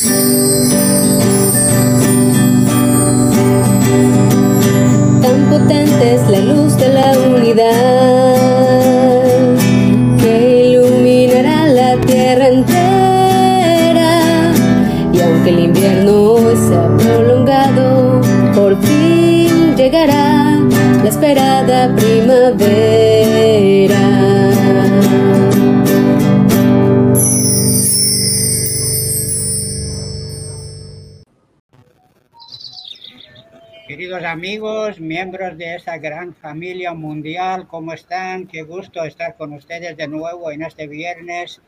Tan esta gran familia mundial, ¿cómo están? Qué gusto estar con ustedes de nuevo en este viernes,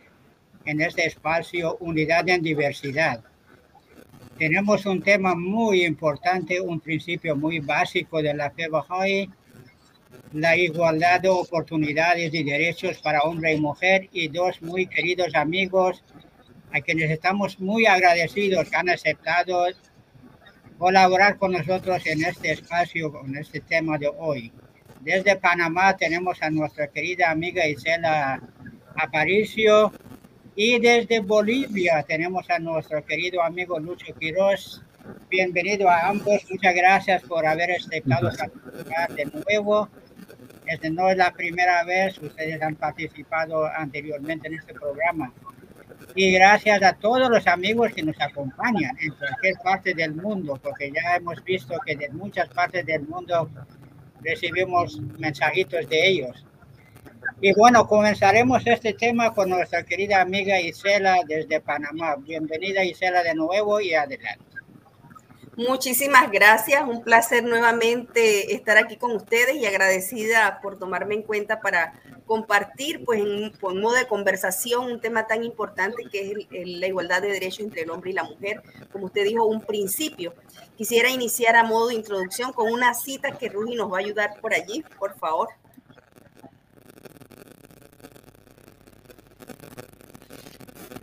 en este espacio Unidad en Diversidad. Tenemos un tema muy importante, un principio muy básico de la fe Bahá'í, la igualdad de oportunidades y derechos para hombre y mujer, y dos muy queridos amigos a quienes estamos muy agradecidos que han aceptado colaborar con nosotros en este espacio, con este tema de hoy. Desde Panamá tenemos a nuestra querida amiga Isela Aparicio y desde Bolivia tenemos a nuestro querido amigo Lucho Quiroz. Bienvenido a ambos, muchas gracias por haber aceptado participar de nuevo. Este no es la primera vez, ustedes han participado anteriormente en este programa y gracias a todos los amigos que nos acompañan en cualquier parte del mundo, porque ya hemos visto que de muchas partes del mundo recibimos mensajitos de ellos. Y bueno, comenzaremos este tema con nuestra querida amiga Isela desde Panamá. Bienvenida Isela de nuevo y adelante. Muchísimas gracias, un placer nuevamente estar aquí con ustedes y agradecida por tomarme en cuenta para compartir, pues, en, modo de conversación, un tema tan importante que es la igualdad de derechos entre el hombre y la mujer. Como usted dijo, un principio. Quisiera iniciar a modo de introducción con una cita que Rudy nos va a ayudar por allí, por favor.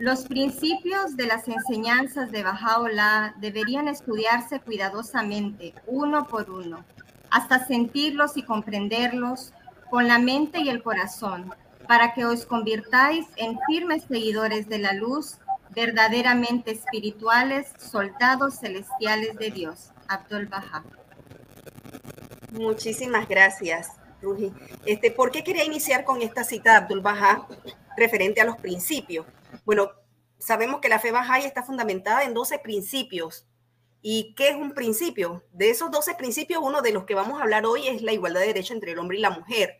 Los principios de las enseñanzas de Bajaola deberían estudiarse cuidadosamente, uno por uno, hasta sentirlos y comprenderlos con la mente y el corazón, para que os convirtáis en firmes seguidores de la luz, verdaderamente espirituales, soldados celestiales de Dios. Abdul Baha. Muchísimas gracias, Ruji. Este, ¿Por qué quería iniciar con esta cita de Abdul Baha referente a los principios? Bueno, sabemos que la fe Bahá'í está fundamentada en 12 principios. ¿Y qué es un principio? De esos 12 principios, uno de los que vamos a hablar hoy es la igualdad de derechos entre el hombre y la mujer.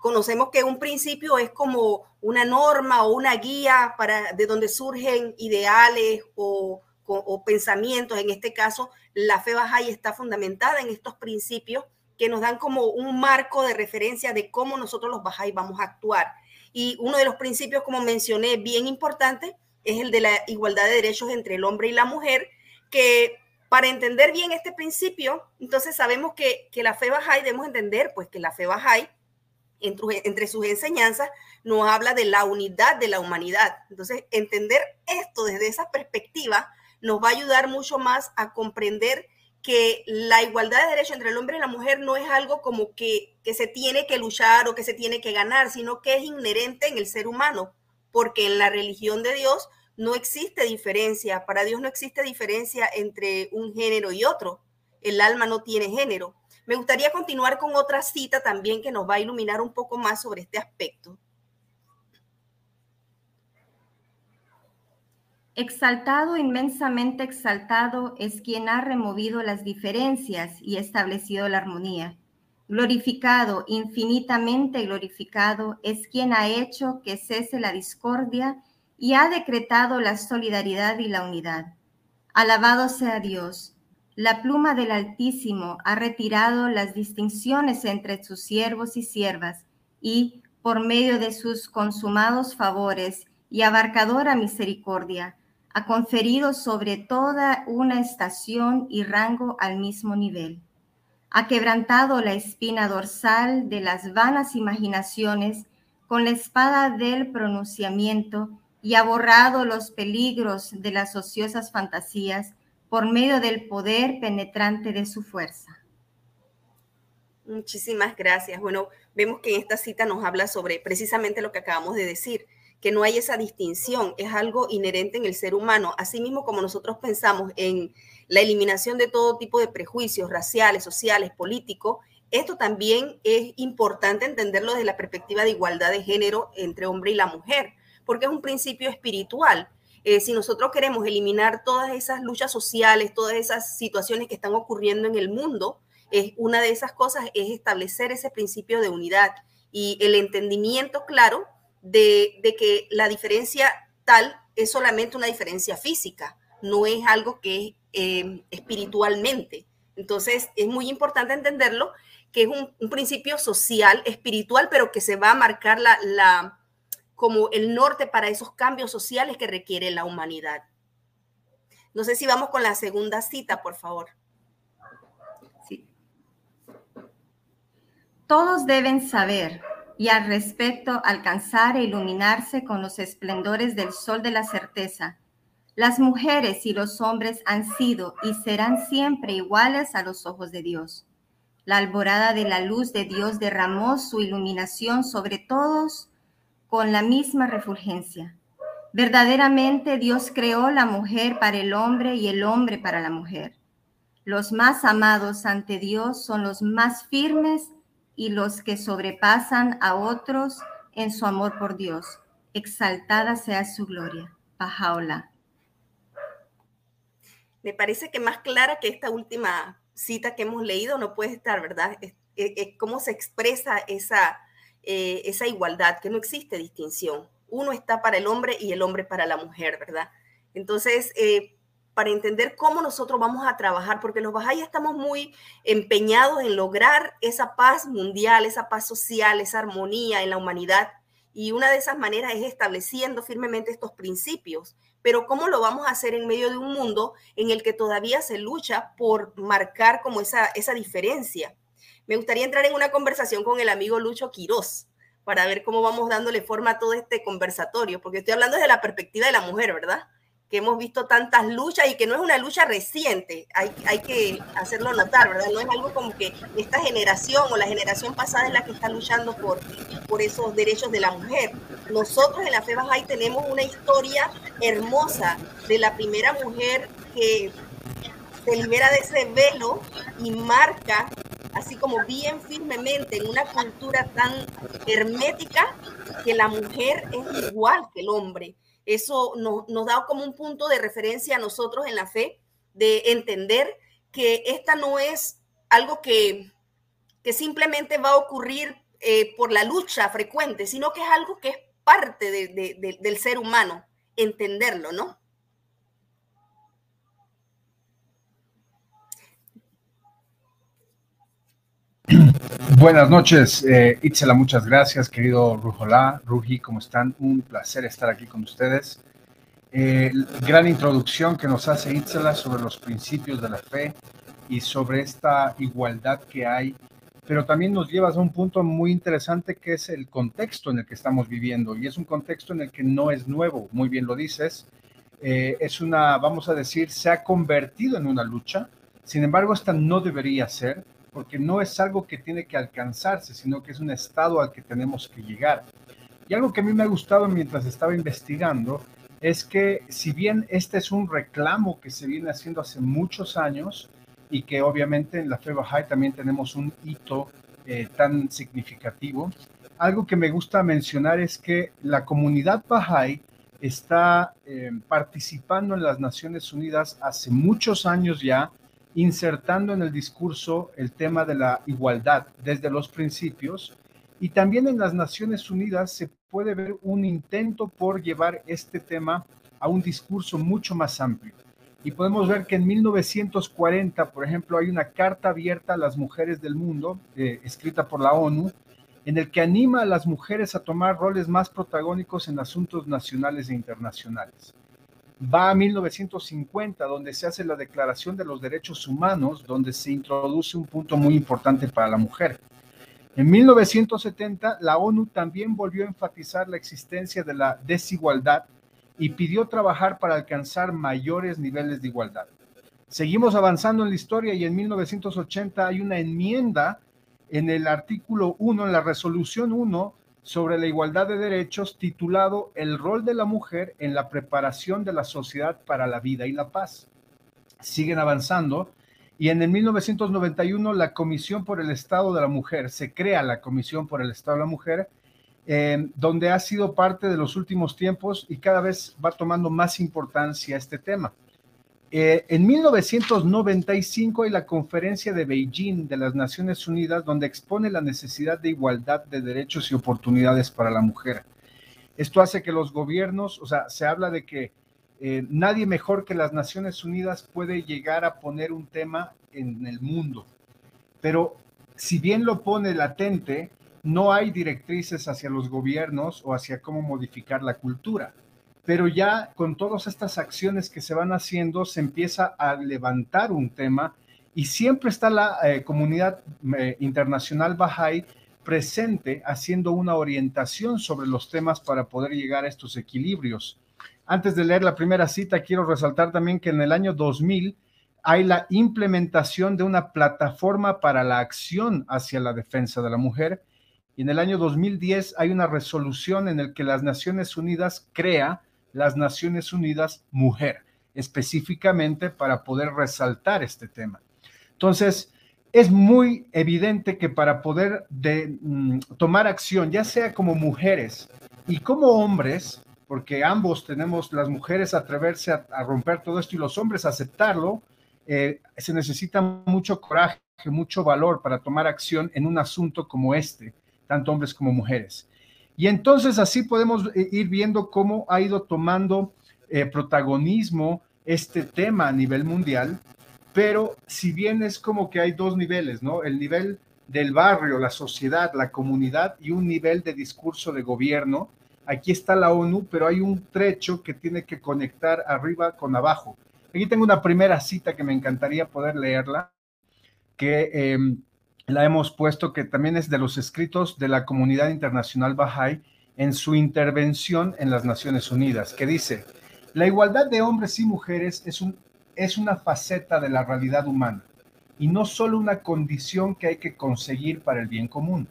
Conocemos que un principio es como una norma o una guía para de donde surgen ideales o, pensamientos. En este caso, la fe Bahá'í está fundamentada en estos principios que nos dan como un marco de referencia de cómo nosotros los Bahá'í vamos a actuar. Y uno de los principios, como mencioné, bien importante, es el de la igualdad de derechos entre el hombre y la mujer, que para entender bien este principio, entonces sabemos que, que la fe Bahá'í, debemos entender pues que la fe Bahá'í, entre, entre sus enseñanzas, nos habla de la unidad de la humanidad. Entonces, entender esto desde esa perspectiva nos va a ayudar mucho más a comprender que la igualdad de derechos entre el hombre y la mujer no es algo como que, que, se tiene que luchar o que se tiene que ganar, sino que es inherente en el ser humano, porque en la religión de Dios no existe diferencia, para Dios no existe diferencia entre un género y otro, el alma no tiene género. Me gustaría continuar con otra cita también que nos va a iluminar un poco más sobre este aspecto. Exaltado, inmensamente exaltado, es quien ha removido las diferencias y establecido la armonía. Glorificado, infinitamente glorificado, es quien ha hecho que cese la discordia y ha decretado la solidaridad y la unidad. Alabado sea Dios. La pluma del Altísimo ha retirado las distinciones entre sus siervos y siervas y, por medio de sus consumados favores y abarcadora misericordia, ha conferido sobre toda una estación y rango al mismo nivel. Ha quebrantado la espina dorsal de las vanas imaginaciones con la espada del pronunciamiento y ha borrado los peligros de las ociosas fantasías por medio del poder penetrante de su fuerza. Muchísimas gracias. Bueno, vemos que en esta cita nos habla sobre precisamente lo que acabamos de decir, que no hay esa distinción, es algo inherente en el ser humano, asimismo como nosotros pensamos en la eliminación de todo tipo de prejuicios raciales, sociales, políticos, esto también es importante entenderlo desde la perspectiva de igualdad de género entre hombre y la mujer, porque es un principio espiritual. Eh, si nosotros queremos eliminar todas esas luchas sociales, todas esas situaciones que están ocurriendo en el mundo, es una de esas cosas es establecer ese principio de unidad y el entendimiento claro de, que la diferencia tal es solamente una diferencia física, no es algo que es eh, espiritualmente. Entonces es muy importante entenderlo, que es un, principio social, espiritual, pero que se va a marcar la, la, como el norte para esos cambios sociales que requiere la humanidad. No sé si vamos con la segunda cita, por favor. Sí. Todos deben saber y al respecto alcanzar e iluminarse con los esplendores del sol de la certeza. Las mujeres y los hombres han sido y serán siempre iguales a los ojos de Dios. La alborada de la luz de Dios derramó su iluminación sobre todos con la misma refulgencia. Verdaderamente Dios creó la mujer para el hombre y el hombre para la mujer. Los más amados ante Dios son los más firmes y los que sobrepasan a otros en su amor por Dios. Exaltada sea su gloria. Pajaola. Me parece que más clara que esta última cita que hemos leído no puede estar, ¿verdad? Es, cómo se expresa esa, eh, esa igualdad, que no existe distinción. Uno está para el hombre y el hombre para la mujer, ¿verdad? Entonces, eh, para entender cómo nosotros vamos a trabajar, porque los Bahá'í estamos muy empeñados en lograr esa paz mundial, esa paz social, esa armonía en la humanidad. Y una de esas maneras es estableciendo firmemente estos principios. Pero ¿cómo lo vamos a hacer en medio de un mundo en el que todavía se lucha por marcar como esa, esa diferencia? Me gustaría entrar en una conversación con el amigo Lucho Quirós para ver cómo vamos dándole forma a todo este conversatorio, porque estoy hablando desde la perspectiva de la mujer, ¿verdad? que hemos visto tantas luchas y que no es una lucha reciente, hay, que hacerlo notar, ¿verdad? No es algo como que esta generación o la generación pasada es la que está luchando por, esos derechos de la mujer. Nosotros en la Fe Bahá'í tenemos una historia hermosa de la primera mujer que se libera de ese velo y marca así como bien firmemente en una cultura tan hermética que la mujer es igual que el hombre eso nos da como un punto de referencia a nosotros en la fe, de entender que esta no es algo que, que simplemente va a ocurrir eh, por la lucha frecuente, sino que es algo que es parte del ser humano, entenderlo, ¿no? Buenas noches, eh, Itzela, muchas gracias, querido Rujolá, Ruji, ¿cómo están? Un placer estar aquí con ustedes. Eh, gran introducción que nos hace Itzela sobre los principios de la fe y sobre esta igualdad que hay, pero también nos llevas a un punto muy interesante que es el contexto en el que estamos viviendo y es un contexto en el que no es nuevo, muy bien lo dices, eh, es una, vamos a decir, se ha convertido en una lucha, sin embargo, esta no debería ser porque no es algo que tiene que alcanzarse, sino que es un estado al que tenemos que llegar. Y algo que a mí me ha gustado mientras estaba investigando es que si bien este es un reclamo que se viene haciendo hace muchos años y que obviamente en la fe Bahá'í también tenemos un hito eh, tan significativo, algo que me gusta mencionar es que la comunidad Bahá'í está eh, participando en las Naciones Unidas hace muchos años ya insertando en el discurso el tema de la igualdad desde los principios y también en las Naciones Unidas se puede ver un intento por llevar este tema a un discurso mucho más amplio. Y podemos ver que en 1940, por ejemplo, hay una carta abierta a las mujeres del mundo, eh, escrita por la ONU, en el que anima a las mujeres a tomar roles más protagónicos en asuntos nacionales e internacionales va a 1950, donde se hace la Declaración de los Derechos Humanos, donde se introduce un punto muy importante para la mujer. En 1970, la ONU también volvió a enfatizar la existencia de la desigualdad y pidió trabajar para alcanzar mayores niveles de igualdad. Seguimos avanzando en la historia y en 1980 hay una enmienda en el artículo 1, en la resolución 1, sobre la igualdad de derechos titulado El rol de la mujer en la preparación de la sociedad para la vida y la paz. Siguen avanzando y en el 1991 la Comisión por el Estado de la Mujer, se crea la Comisión por el Estado de la Mujer, eh, donde ha sido parte de los últimos tiempos y cada vez va tomando más importancia este tema. Eh, en 1995 hay la conferencia de Beijing de las Naciones Unidas donde expone la necesidad de igualdad de derechos y oportunidades para la mujer. Esto hace que los gobiernos, o sea, se habla de que eh, nadie mejor que las Naciones Unidas puede llegar a poner un tema en el mundo. Pero si bien lo pone latente, no hay directrices hacia los gobiernos o hacia cómo modificar la cultura pero ya con todas estas acciones que se van haciendo, se empieza a levantar un tema y siempre está la eh, comunidad eh, internacional Bahá'í presente haciendo una orientación sobre los temas para poder llegar a estos equilibrios. Antes de leer la primera cita, quiero resaltar también que en el año 2000 hay la implementación de una plataforma para la acción hacia la defensa de la mujer y en el año 2010 hay una resolución en la que las Naciones Unidas crea las Naciones Unidas Mujer, específicamente para poder resaltar este tema. Entonces, es muy evidente que para poder de, mm, tomar acción, ya sea como mujeres y como hombres, porque ambos tenemos las mujeres atreverse a, a romper todo esto y los hombres aceptarlo, eh, se necesita mucho coraje, mucho valor para tomar acción en un asunto como este, tanto hombres como mujeres. Y entonces así podemos eh, ir viendo cómo ha ido tomando eh, protagonismo este tema a nivel mundial, pero si bien es como que hay dos niveles, ¿no? El nivel del barrio, la sociedad, la comunidad y un nivel de discurso de gobierno. Aquí está la ONU, pero hay un trecho que tiene que conectar arriba con abajo. Aquí tengo una primera cita que me encantaría poder leerla, que em, la hemos puesto, que también es de los escritos de la comunidad internacional Bahá'í en su intervención en las Naciones Unidas, que dice, la igualdad de hombres y mujeres es, un, es una faceta de la realidad humana y no solo una condición que hay que conseguir para el bien común.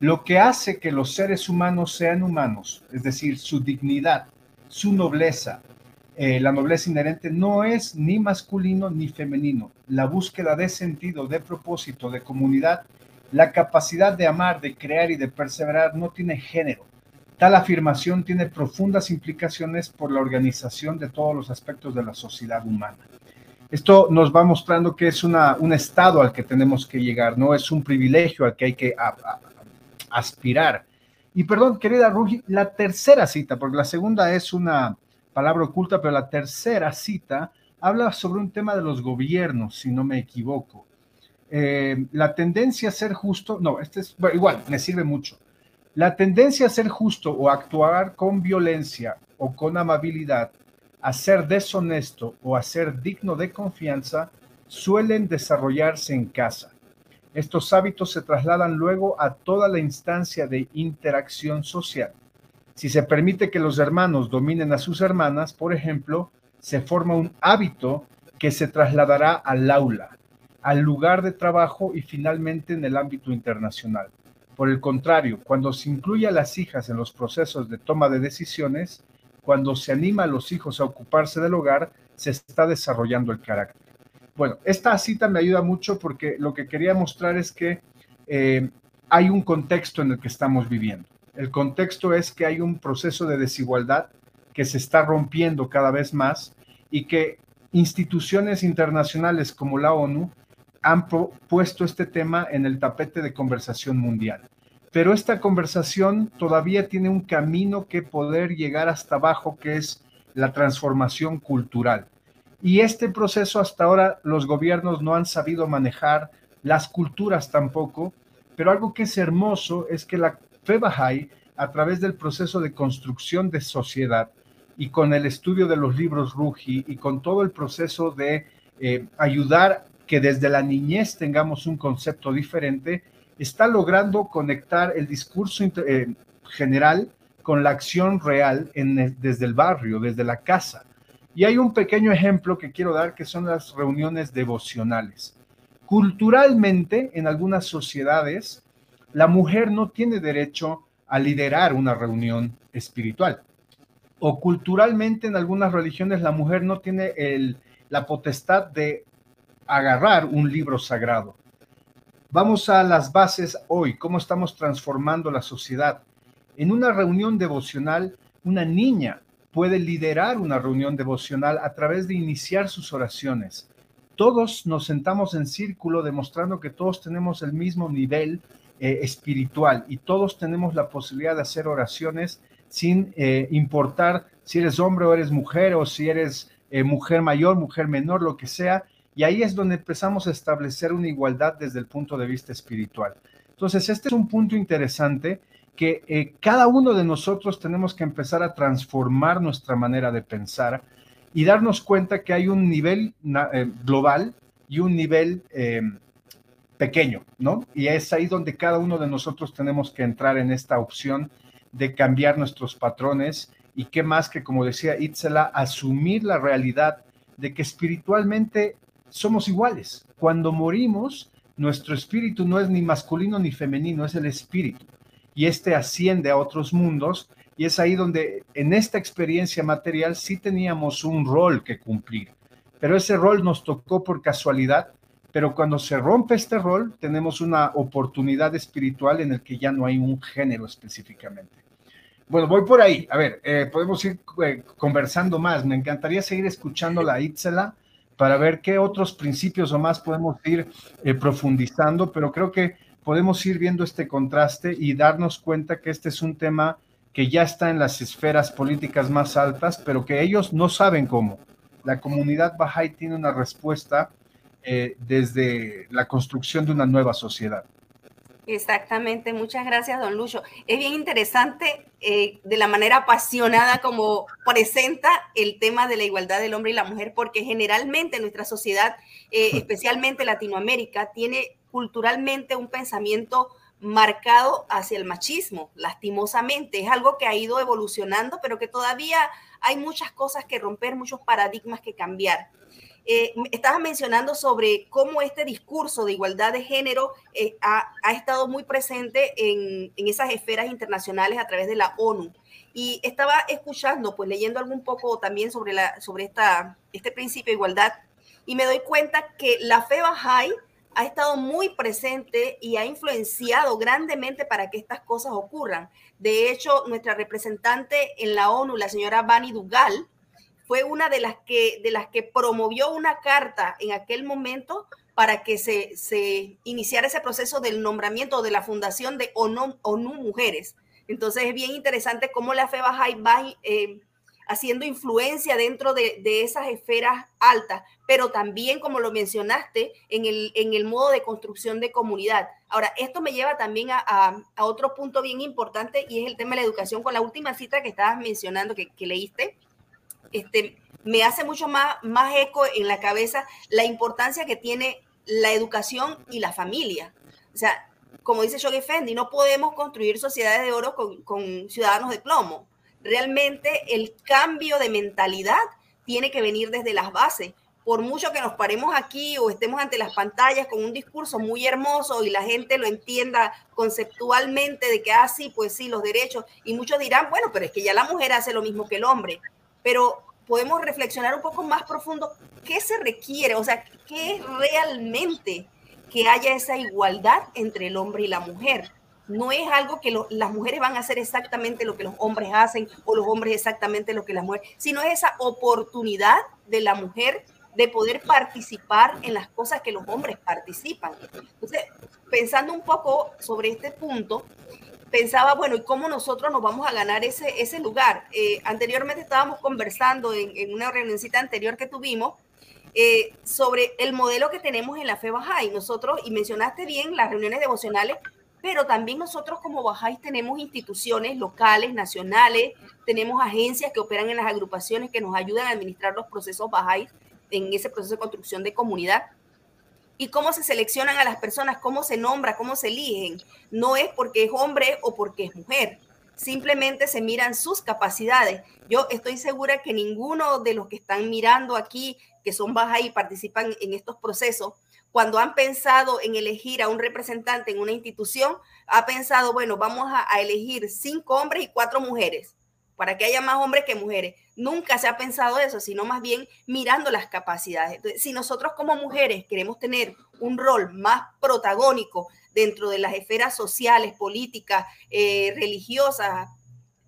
Lo que hace que los seres humanos sean humanos, es decir, su dignidad, su nobleza, eh, la nobleza inherente no es ni masculino ni femenino. La búsqueda de sentido, de propósito, de comunidad, la capacidad de amar, de crear y de perseverar no tiene género. Tal afirmación tiene profundas implicaciones por la organización de todos los aspectos de la sociedad humana. Esto nos va mostrando que es un estado al que tenemos que llegar, no es un privilegio al que hay que aspirar. Y perdón, querida Rugi, la tercera cita, porque la segunda es una, palabra oculta, pero la tercera cita habla sobre un tema de los gobiernos, si no me equivoco. Eh, la tendencia a ser justo, no, este es, igual, me sirve mucho. La tendencia a ser justo o actuar con violencia o con amabilidad, a ser deshonesto o a ser digno de confianza, suelen desarrollarse en casa. Estos hábitos se trasladan luego a toda la instancia de interacción social. Si se permite que los hermanos dominen a sus hermanas, por ejemplo, se forma un hábito que se trasladará al aula, al lugar de trabajo y finalmente en el ámbito internacional. Por el contrario, cuando se incluye a las hijas en los procesos de toma de decisiones, cuando se anima a los hijos a ocuparse del hogar, se está desarrollando el carácter. Bueno, esta cita me ayuda mucho porque lo que quería mostrar es que eh, hay un contexto en el que estamos viviendo. El contexto es que hay un proceso de desigualdad que se está rompiendo cada vez más y que instituciones internacionales como la ONU han puesto este tema en el tapete de conversación mundial. Pero esta conversación todavía tiene un camino que poder llegar hasta abajo, que es la transformación cultural. Y este proceso hasta ahora los gobiernos no han sabido manejar, las culturas tampoco, pero algo que es hermoso es que la Fe Bahá'í, a través del proceso de construcción de sociedad y con el estudio de los libros Ruji y con todo el proceso de eh, ayudar que desde la niñez tengamos un concepto diferente, está logrando conectar el discurso eh, general con la acción real desde el barrio, desde la casa. Y hay un pequeño ejemplo que quiero dar que son las reuniones devocionales. Culturalmente, en algunas sociedades, la mujer no tiene derecho a liderar una reunión espiritual. O culturalmente en algunas religiones la mujer no tiene la potestad de agarrar un libro sagrado. Vamos a las bases hoy, cómo estamos transformando la sociedad. En una reunión devocional, una niña puede liderar una reunión devocional a través de iniciar sus oraciones. Todos nos sentamos en círculo demostrando que todos tenemos el mismo nivel eh, espiritual y todos tenemos la posibilidad de hacer oraciones sin eh, importar si eres hombre o eres mujer o si eres eh, mujer mayor, mujer menor, lo que sea. Y ahí es donde empezamos a establecer una igualdad desde el punto de vista espiritual. Entonces, este es un punto interesante que cada uno de nosotros tenemos que empezar a transformar nuestra manera de pensar y darnos cuenta que hay un nivel global y un nivel pequeño, ¿no? Y es ahí donde cada uno de nosotros tenemos que entrar en esta opción de cambiar nuestros patrones y qué más que, como decía Itzela, asumir la realidad de que espiritualmente somos iguales. Cuando morimos, nuestro espíritu no es ni masculino ni femenino, es el espíritu. Y este asciende a otros mundos y es ahí donde en esta experiencia material sí teníamos un rol que cumplir. Pero ese rol nos tocó por casualidad pero cuando se rompe este rol, tenemos una oportunidad espiritual en el que ya no hay un género específicamente. Bueno, voy por ahí. A ver, eh, podemos ir eh, conversando más. Me encantaría seguir escuchando la Itzela para ver qué otros principios o más podemos ir eh, profundizando, pero creo que podemos ir viendo este contraste y darnos cuenta que este es un tema que ya está en las esferas políticas más altas, pero que ellos no saben cómo. La comunidad Bahá'í tiene una respuesta eh, desde la construcción de una nueva sociedad. Exactamente, muchas gracias, don Lucho. Es bien interesante eh, de la manera apasionada como presenta el tema de la igualdad del hombre y la mujer, porque generalmente nuestra sociedad, eh, especialmente Latinoamérica, tiene culturalmente un pensamiento marcado hacia el machismo, lastimosamente. Es algo que ha ido evolucionando, pero que todavía hay muchas cosas que romper, muchos paradigmas que cambiar. Eh, estabas mencionando sobre cómo este discurso de igualdad de género eh, ha, estado muy presente en, esas esferas internacionales a través de la ONU. Y estaba escuchando, pues leyendo algún poco también sobre, la, sobre esta, este principio de igualdad, y me doy cuenta que la fe Bahá'í ha estado muy presente y ha influenciado grandemente para que estas cosas ocurran. De hecho, nuestra representante en la ONU, la señora Bani Dugal, fue una de las que, de las que promovió una carta en aquel momento para que se, se iniciara ese proceso del nombramiento de la fundación de ONU, ONU Mujeres. Entonces es bien interesante cómo la fe va eh, haciendo influencia dentro de, de, esas esferas altas, pero también, como lo mencionaste, en el, en el modo de construcción de comunidad. Ahora, esto me lleva también a, a, otro punto bien importante y es el tema de la educación, con la última cita que estabas mencionando, que, que leíste, este, me hace mucho más, más eco en la cabeza la importancia que tiene la educación y la familia. O sea, como dice Shoghi Fendi, no podemos construir sociedades de oro con, ciudadanos de plomo. Realmente el cambio de mentalidad tiene que venir desde las bases. Por mucho que nos paremos aquí o estemos ante las pantallas con un discurso muy hermoso y la gente lo entienda conceptualmente de que, ah, pues sí, los derechos, y muchos dirán, bueno, pero es que ya la mujer hace lo mismo que el hombre pero podemos reflexionar un poco más profundo qué se requiere, o sea, qué es realmente que haya esa igualdad entre el hombre y la mujer. No es algo que las mujeres van a hacer exactamente lo que los hombres hacen o los hombres exactamente lo que las mujeres, sino es esa oportunidad de la mujer de poder participar en las cosas que los hombres participan. Entonces, pensando un poco sobre este punto, pensaba, bueno, ¿y cómo nosotros nos vamos a ganar ese, ese lugar? Eh, anteriormente estábamos conversando en, una reunioncita anterior que tuvimos eh, sobre el modelo que tenemos en la fe Bahá'í. Nosotros, y mencionaste bien las reuniones devocionales, pero también nosotros como Bahá'í tenemos instituciones locales, nacionales, tenemos agencias que operan en las agrupaciones que nos ayudan a administrar los procesos Bahá'í en ese proceso de construcción de comunidad y cómo se seleccionan a las personas, cómo se nombra, cómo se eligen. No es porque es hombre o porque es mujer. Simplemente se miran sus capacidades. Yo estoy segura que ninguno de los que están mirando aquí, que son bajas y participan en estos procesos, cuando han pensado en elegir a un representante en una institución, ha pensado, bueno, vamos a, a elegir cinco hombres y cuatro mujeres para que haya más hombres que mujeres. Nunca se ha pensado eso, sino más bien mirando las capacidades. si nosotros como mujeres queremos tener un rol más protagónico dentro de las esferas sociales, políticas, eh, religiosas,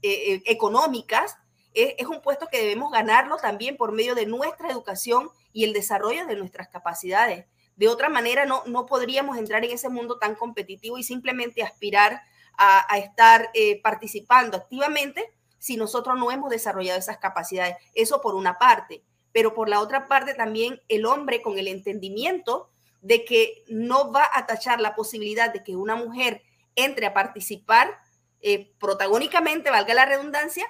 eh, eh, económicas, es, un puesto que debemos ganarlo también por medio de nuestra educación y el desarrollo de nuestras capacidades. De otra manera, no, no podríamos entrar en ese mundo tan competitivo y simplemente aspirar a, estar participando activamente si nosotros no hemos desarrollado esas capacidades. Eso por una parte, pero por la otra parte también el hombre con el entendimiento de que no va a tachar la posibilidad de que una mujer entre a participar eh, protagónicamente, valga la redundancia,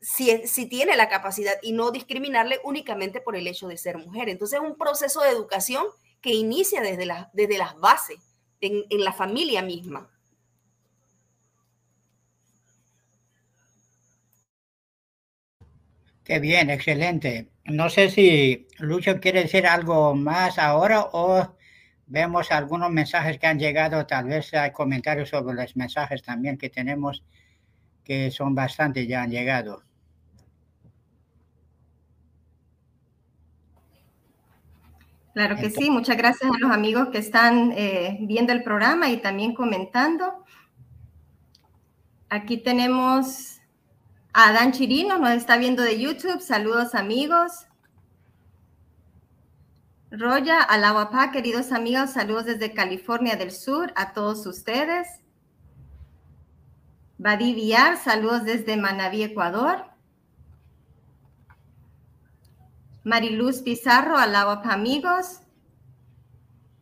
si, si, tiene la capacidad y no discriminarle únicamente por el hecho de ser mujer. Entonces es un proceso de educación que inicia desde, la, desde las bases, en, en la familia misma. Qué bien, excelente. No sé si Lucho quiere decir algo más ahora o vemos algunos mensajes que han llegado, tal vez hay comentarios sobre los mensajes también que tenemos, que son bastante ya han llegado. Claro que sí, muchas gracias a los amigos que están eh, viendo el programa y también comentando. Aquí tenemos Adán Chirino nos está viendo de YouTube. Saludos amigos. Roya Alahuapá, queridos amigos, saludos desde California del Sur a todos ustedes. Badi Villar, saludos desde Manabí, Ecuador. Mariluz Pizarro, Alahuapá, amigos.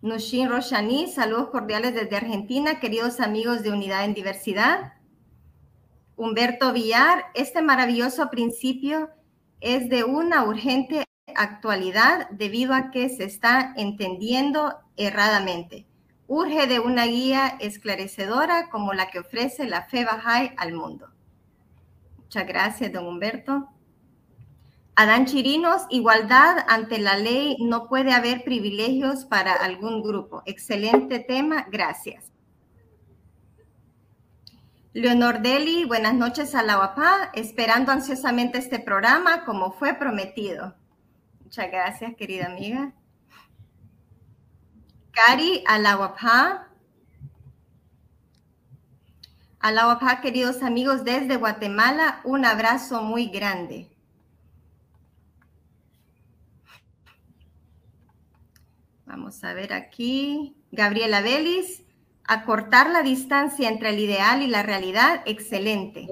Nushin Roshani, saludos cordiales desde Argentina, queridos amigos de Unidad en Diversidad. Humberto Villar, este maravilloso principio es de una urgente actualidad debido a que se está entendiendo erradamente. Urge de una guía esclarecedora como la que ofrece la fe Bahá'í al mundo. Muchas gracias, don Humberto. Adán Chirinos, igualdad ante la ley, no puede haber privilegios para algún grupo. Excelente tema, gracias. Leonor Deli, buenas noches a la UAPA, esperando ansiosamente este programa como fue prometido. Muchas gracias, querida amiga. Cari a la UAPA. A la UAPA, queridos amigos desde Guatemala, un abrazo muy grande. Vamos a ver aquí. Gabriela Vélez acortar la distancia entre el ideal y la realidad, excelente.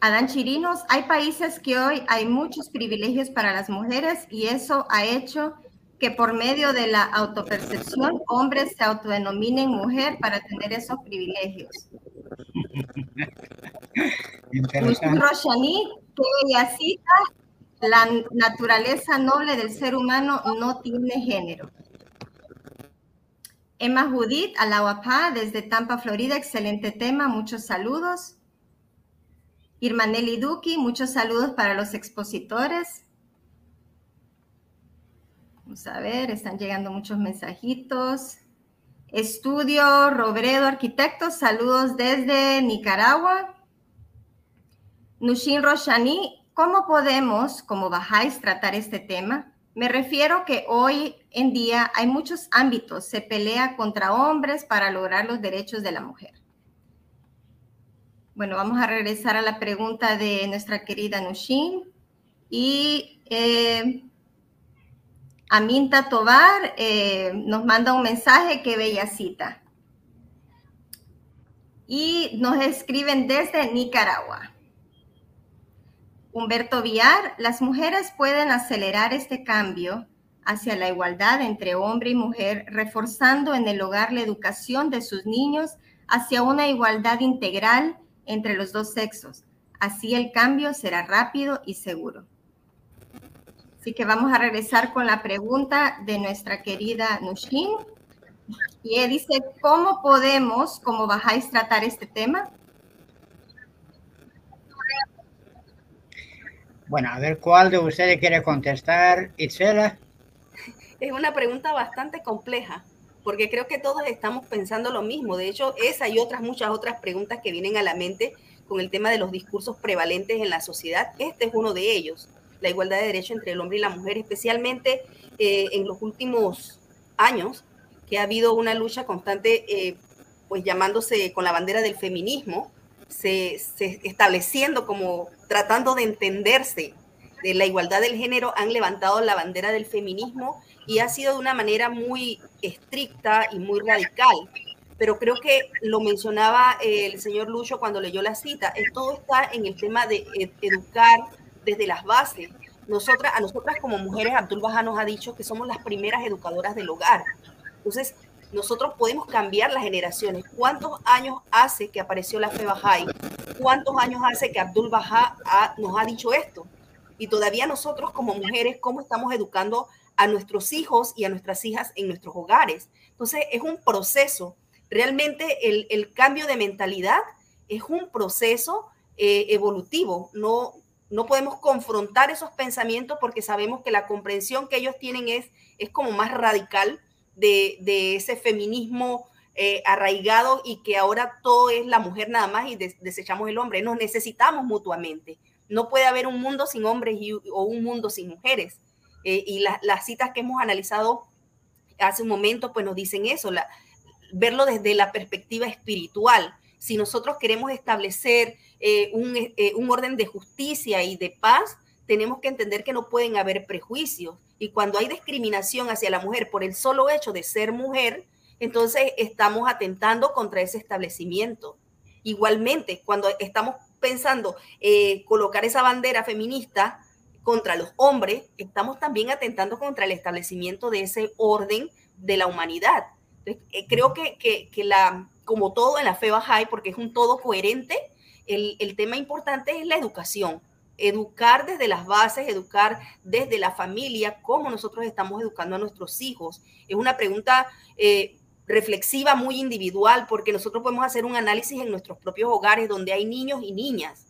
Adán Chirinos, hay países que hoy hay muchos privilegios para las mujeres y eso ha hecho que por medio de la autopercepción hombres se autodenominen mujer para tener esos privilegios. Roshani, que cita, la naturaleza noble del ser humano no tiene género. Emma Judith, Alawapá, desde Tampa, Florida, excelente tema, muchos saludos. Irmaneli Duki, muchos saludos para los expositores. Vamos a ver, están llegando muchos mensajitos. Estudio Robredo Arquitectos, saludos desde Nicaragua. Nushin Roshani, ¿cómo podemos, como bajáis, tratar este tema? Me refiero que hoy en día hay muchos ámbitos, se pelea contra hombres para lograr los derechos de la mujer. Bueno, vamos a regresar a la pregunta de nuestra querida Nushin. Y eh, Aminta Tobar eh, nos manda un mensaje, qué bella cita. Y nos escriben desde Nicaragua. Humberto Villar, las mujeres pueden acelerar este cambio hacia la igualdad entre hombre y mujer, reforzando en el hogar la educación de sus niños hacia una igualdad integral entre los dos sexos. Así el cambio será rápido y seguro. Así que vamos a regresar con la pregunta de nuestra querida Nushin. Y dice, ¿cómo podemos, como bajáis, tratar este tema? Bueno, a ver, ¿cuál de ustedes quiere contestar? Itzela. Es una pregunta bastante compleja, porque creo que todos estamos pensando lo mismo. De hecho, esa y otras muchas otras preguntas que vienen a la mente con el tema de los discursos prevalentes en la sociedad, este es uno de ellos, la igualdad de derecho entre el hombre y la mujer, especialmente eh, en los últimos años, que ha habido una lucha constante, eh, pues llamándose con la bandera del feminismo, se, estableciendo como tratando de entenderse de la igualdad del género, han levantado la bandera del feminismo y ha sido de una manera muy estricta y muy radical. Pero creo que lo mencionaba el señor Lucho cuando leyó la cita, todo está en el tema de educar desde las bases. Nosotras, a nosotras como mujeres, Abdul Baja nos ha dicho que somos las primeras educadoras del hogar. Entonces, nosotros podemos cambiar las generaciones. ¿Cuántos años hace que apareció la fe Bahá'í? ¿Cuántos años hace que Abdul Baha nos ha dicho esto? Y todavía nosotros como mujeres, ¿cómo estamos educando a nuestros hijos y a nuestras hijas en nuestros hogares? Entonces, es un proceso. Realmente el, el cambio de mentalidad es un proceso eh, evolutivo. No, no podemos confrontar esos pensamientos porque sabemos que la comprensión que ellos tienen es, es como más radical de, ese feminismo eh, arraigado y que ahora todo es la mujer nada más y desechamos el hombre. Nos necesitamos mutuamente. No puede haber un mundo sin hombres o un mundo sin mujeres. Eh, y las citas que hemos analizado hace un momento, pues nos dicen eso, verlo desde la perspectiva espiritual. Si nosotros queremos establecer eh, un, un orden de justicia y de paz, tenemos que entender que no pueden haber prejuicios y cuando hay discriminación hacia la mujer por el solo hecho de ser mujer, entonces estamos atentando contra ese establecimiento. Igualmente, cuando estamos pensando eh, colocar esa bandera feminista contra los hombres, estamos también atentando contra el establecimiento de ese orden de la humanidad. Eh, creo que, que, la, como todo en la fe Bahá'í, porque es un todo coherente, el, el tema importante es la educación educar desde las bases, educar desde la familia, cómo nosotros estamos educando a nuestros hijos. Es una pregunta eh, reflexiva muy individual porque nosotros podemos hacer un análisis en nuestros propios hogares donde hay niños y niñas.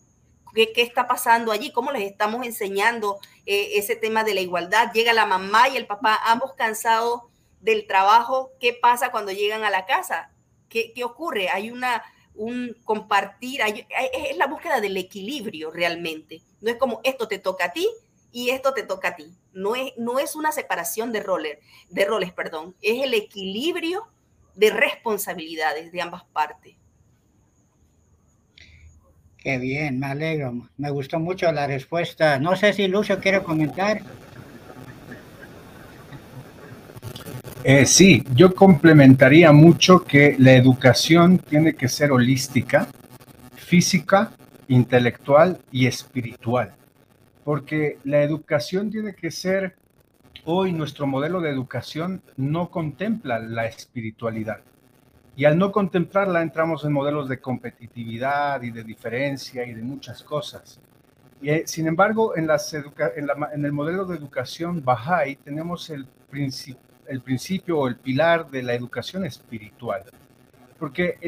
¿Qué, qué está pasando allí? ¿Cómo les estamos enseñando eh, ese tema de la igualdad? Llega la mamá y el papá, ambos cansados del trabajo. ¿Qué pasa cuando llegan a la casa? ¿Qué, qué ocurre? Hay una un compartir, es la búsqueda del equilibrio realmente. No es como esto te toca a ti y esto te toca a ti. No es, no es una separación de, roles, de roles, perdón. Es el equilibrio de responsabilidades de ambas partes. Qué bien, me alegro. Me gustó mucho la respuesta. No sé si Lucio quiere comentar. Eh, sí, yo complementaría mucho que la educación tiene que ser holística, física, intelectual y espiritual, porque la educación tiene que ser, hoy nuestro modelo de educación no contempla la espiritualidad. Y al no contemplarla entramos en modelos de competitividad y de diferencia y de muchas cosas. Eh, sin embargo, en el modelo de educación Bahá'í tenemos el principio el principio o el pilar de la educación espiritual. Porque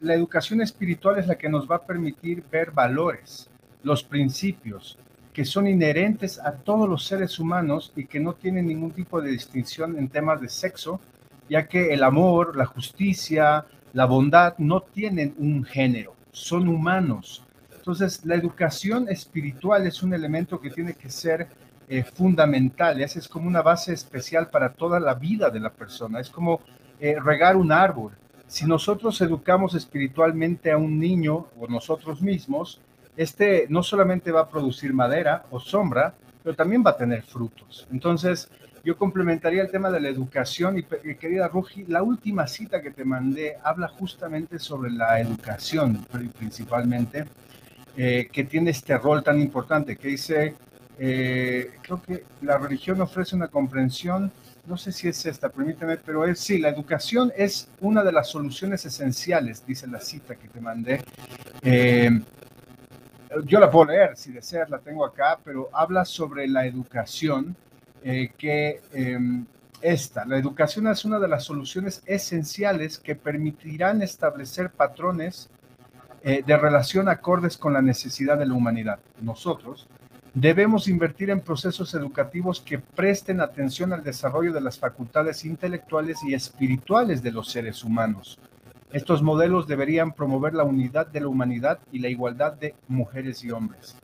la educación espiritual es la que nos va a permitir ver valores, los principios que son inherentes a todos los seres humanos y que no tienen ningún tipo de distinción en temas de sexo, ya que el amor, la justicia, la bondad no tienen un género, son humanos. Entonces, la educación espiritual es un elemento que tiene que ser eh, fundamental, es como una base especial para toda la vida de la persona, es como eh, regar un árbol. Si nosotros educamos espiritualmente a un niño o nosotros mismos, este no solamente va a producir madera o sombra, pero también va a tener frutos. Entonces, yo complementaría el tema de la educación y, querida Rugi, la última cita que te mandé habla justamente sobre la educación principalmente, eh, que tiene este rol tan importante, que dice, eh, creo que la religión ofrece una comprensión, no sé si es esta, permíteme, pero es sí, la educación es una de las soluciones esenciales, dice la cita que te mandé. Eh, yo la puedo leer si deseas, la tengo acá, pero habla sobre la educación, eh, que em, esta, la educación es una de las soluciones esenciales que permitirán establecer patrones de relación acordes con la necesidad de la humanidad. Nosotros, Debemos invertir en procesos educativos que presten atención al desarrollo de las facultades intelectuales y espirituales de los seres humanos. Estos modelos deberían promover la unidad de la humanidad y la igualdad de mujeres y hombres.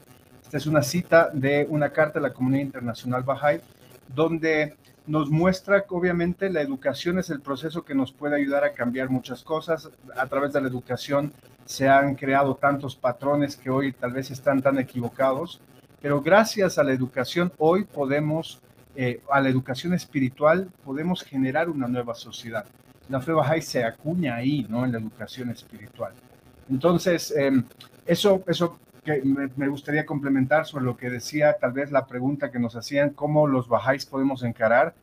Esta es una cita de una carta de la Comunidad Internacional Bahá'í, donde nos muestra que obviamente la educación es el proceso que nos puede ayudar a cambiar muchas cosas. A través de la educación se han creado tantos patrones que hoy tal vez están tan equivocados, pero gracias a la educación hoy podemos, eh, a la educación espiritual, podemos generar una nueva sociedad. La fe Bahá'í se acuña ahí, ¿no? En la educación espiritual. Entonces, em, eso, eso que me, gustaría complementar sobre lo que decía, tal vez la pregunta que nos hacían, cómo los bajáis podemos encarar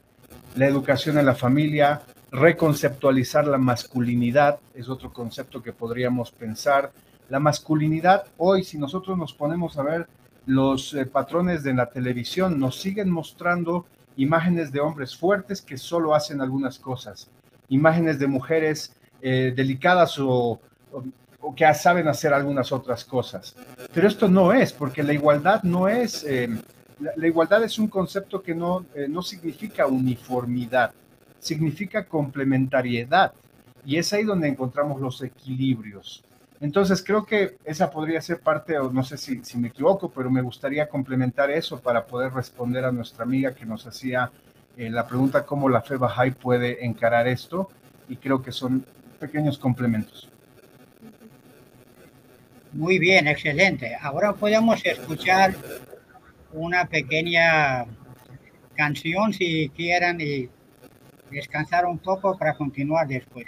la educación en la familia, reconceptualizar la masculinidad, es otro concepto que podríamos pensar. La masculinidad, hoy, si nosotros nos ponemos a ver los eh, patrones de la televisión, nos siguen mostrando imágenes de hombres fuertes que solo hacen algunas cosas, imágenes de mujeres eh, delicadas o que saben hacer algunas otras cosas. Pero esto no es, porque la igualdad no es, eh, la, igualdad es un concepto que no, eh, no significa uniformidad, significa complementariedad. Y es ahí donde encontramos los equilibrios. Entonces creo que esa podría ser parte, o no sé si, si me equivoco, pero me gustaría complementar eso para poder responder a nuestra amiga que nos hacía eh, la pregunta cómo la fe Bahá'í puede encarar esto. Y creo que son pequeños complementos. Muy bien, excelente. Ahora podemos escuchar una pequeña canción si quieran y descansar un poco para continuar después.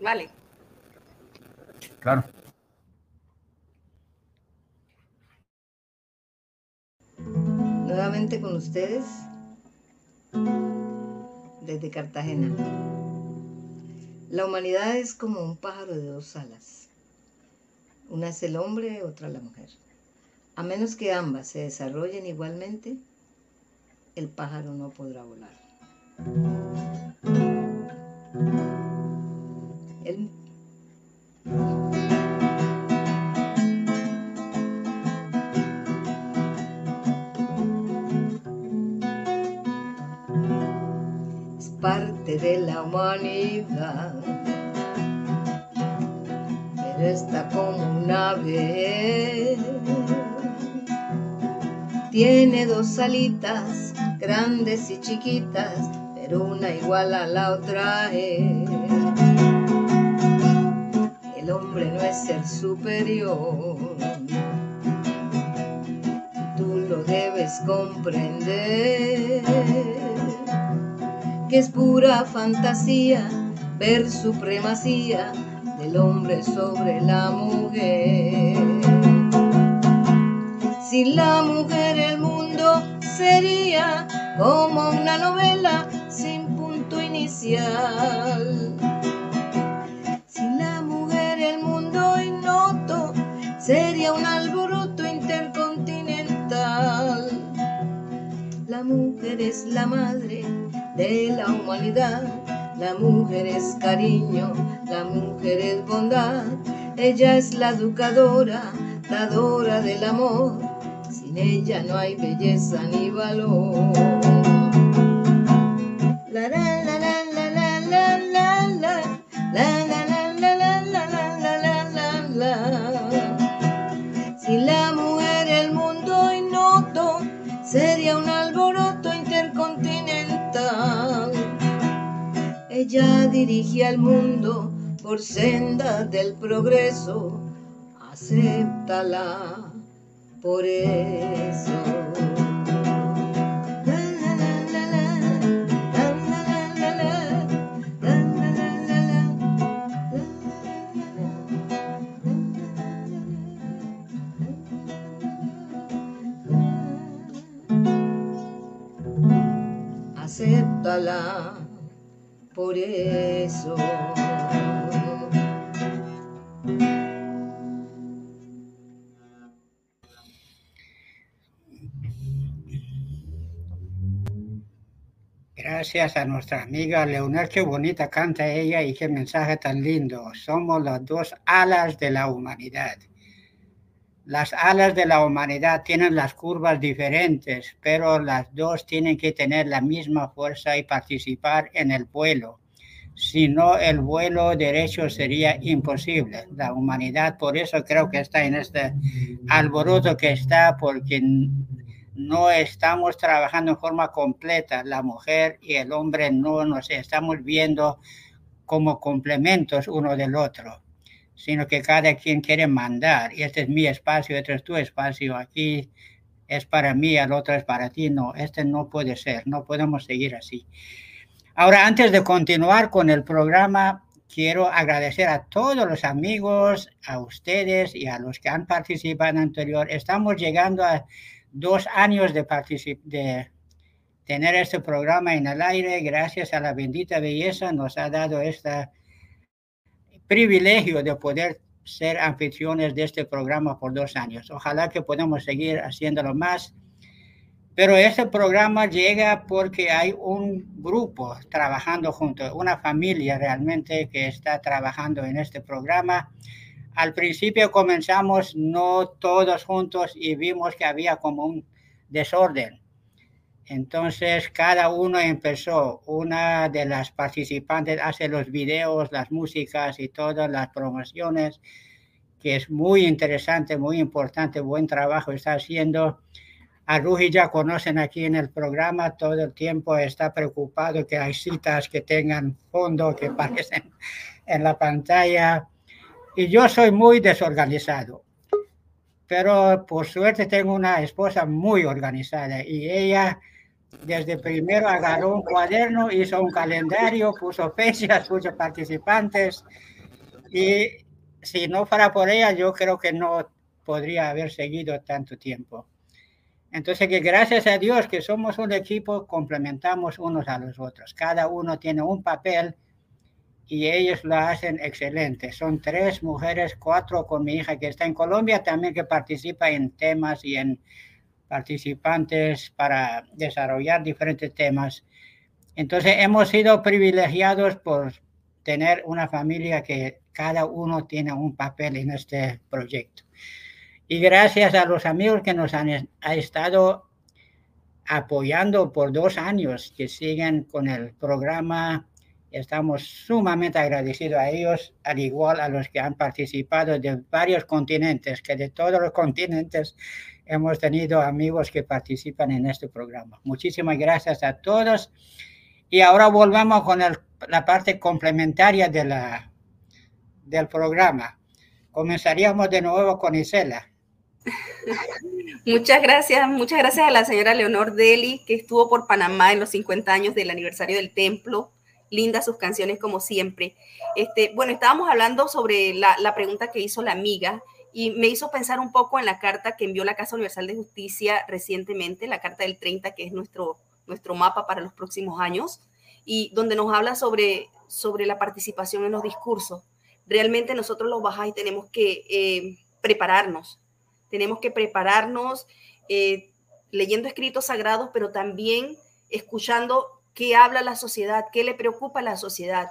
Vale. Claro. Nuevamente con ustedes desde Cartagena. La humanidad es como un pájaro de dos alas una es el hombre, otra la mujer. A menos que ambas se desarrollen igualmente, el pájaro no podrá volar. Es de la humanidad está como un ave. Tiene dos alitas, grandes y chiquitas, pero una igual a la otra es. El hombre no es ser superior, tú lo debes comprender, es pura fantasía ver supremacía el hombre sobre la mujer. Sin la mujer el mundo sería como una novela sin punto inicial. Sin la mujer el mundo ignoto sería un alboroto intercontinental. La mujer es la madre de la humanidad. La mujer es cariño, la mujer es bondad, ella es la educadora, dadora del amor, sin ella no hay belleza ni valor. La ella dirige al mundo por senda del progreso, acéptala por eso. Acéptala por eso. Gracias a nuestra amiga Leonel, qué bonita canta ella y qué mensaje tan lindo. Somos las dos alas de la humanidad. Las alas de la humanidad tienen las curvas diferentes, pero las dos tienen que tener la misma fuerza y participar en el vuelo. Si no, el vuelo derecho sería imposible. La humanidad, por eso creo que está en este alboroto que está, porque no estamos trabajando en forma completa. La mujer y el hombre no nos estamos viendo como complementos uno del otro sino que cada quien quiere mandar. Y este es mi espacio, este es tu espacio. Aquí es para mí, el otro es para ti. No, este no puede ser, no podemos seguir así. Ahora, antes de continuar con el programa, quiero agradecer a todos los amigos, a ustedes y a los que han participado anterior. Estamos llegando a dos años de, de tener este programa en el aire. Gracias a la bendita belleza nos ha dado esta privilegio de poder ser anfitriones de este programa por dos años. Ojalá que podamos seguir haciéndolo más. Pero este programa llega porque hay un grupo trabajando junto, una familia realmente que está trabajando en este programa. Al principio comenzamos no todos juntos y vimos que había como un desorden entonces, cada uno empezó. Una de las participantes hace los videos, las músicas y todas las promociones, que es muy interesante, muy importante, buen trabajo está haciendo. A Ruji ya conocen aquí en el programa, todo el tiempo está preocupado que hay citas que tengan fondo, que aparecen en la pantalla. Y yo soy muy desorganizado, pero por suerte tengo una esposa muy organizada y ella desde primero agarró un cuaderno, hizo un calendario, puso fechas, puso participantes y si no fuera por ella, yo creo que no podría haber seguido tanto tiempo. Entonces, que gracias a Dios que somos un equipo, complementamos unos a los otros. Cada uno tiene un papel y ellos lo hacen excelente. Son tres mujeres, cuatro con mi hija que está en Colombia, también que participa en temas y en participantes para desarrollar diferentes temas. Entonces hemos sido privilegiados por tener una familia que cada uno tiene un papel en este proyecto. Y gracias a los amigos que nos han ha estado apoyando por dos años, que siguen con el programa, estamos sumamente agradecidos a ellos, al igual a los que han participado de varios continentes, que de todos los continentes hemos tenido amigos que participan en este programa. Muchísimas gracias a todos. Y ahora volvamos con la parte complementaria de del programa. Comenzaríamos de nuevo con Isela. Muchas gracias, muchas gracias a la señora Leonor Deli, que estuvo por Panamá en los 50 años del aniversario del templo. Lindas sus canciones como siempre. Este, bueno, estábamos hablando sobre la pregunta que hizo la amiga y me hizo pensar un poco en la carta que envió la Casa Universal de Justicia recientemente, la carta del 30, que es nuestro, nuestro mapa para los próximos años, y donde nos habla sobre, sobre la participación en los discursos. Realmente nosotros los bajáis tenemos que eh, prepararnos, tenemos que prepararnos eh, leyendo escritos sagrados, pero también escuchando qué habla la sociedad, qué le preocupa a la sociedad,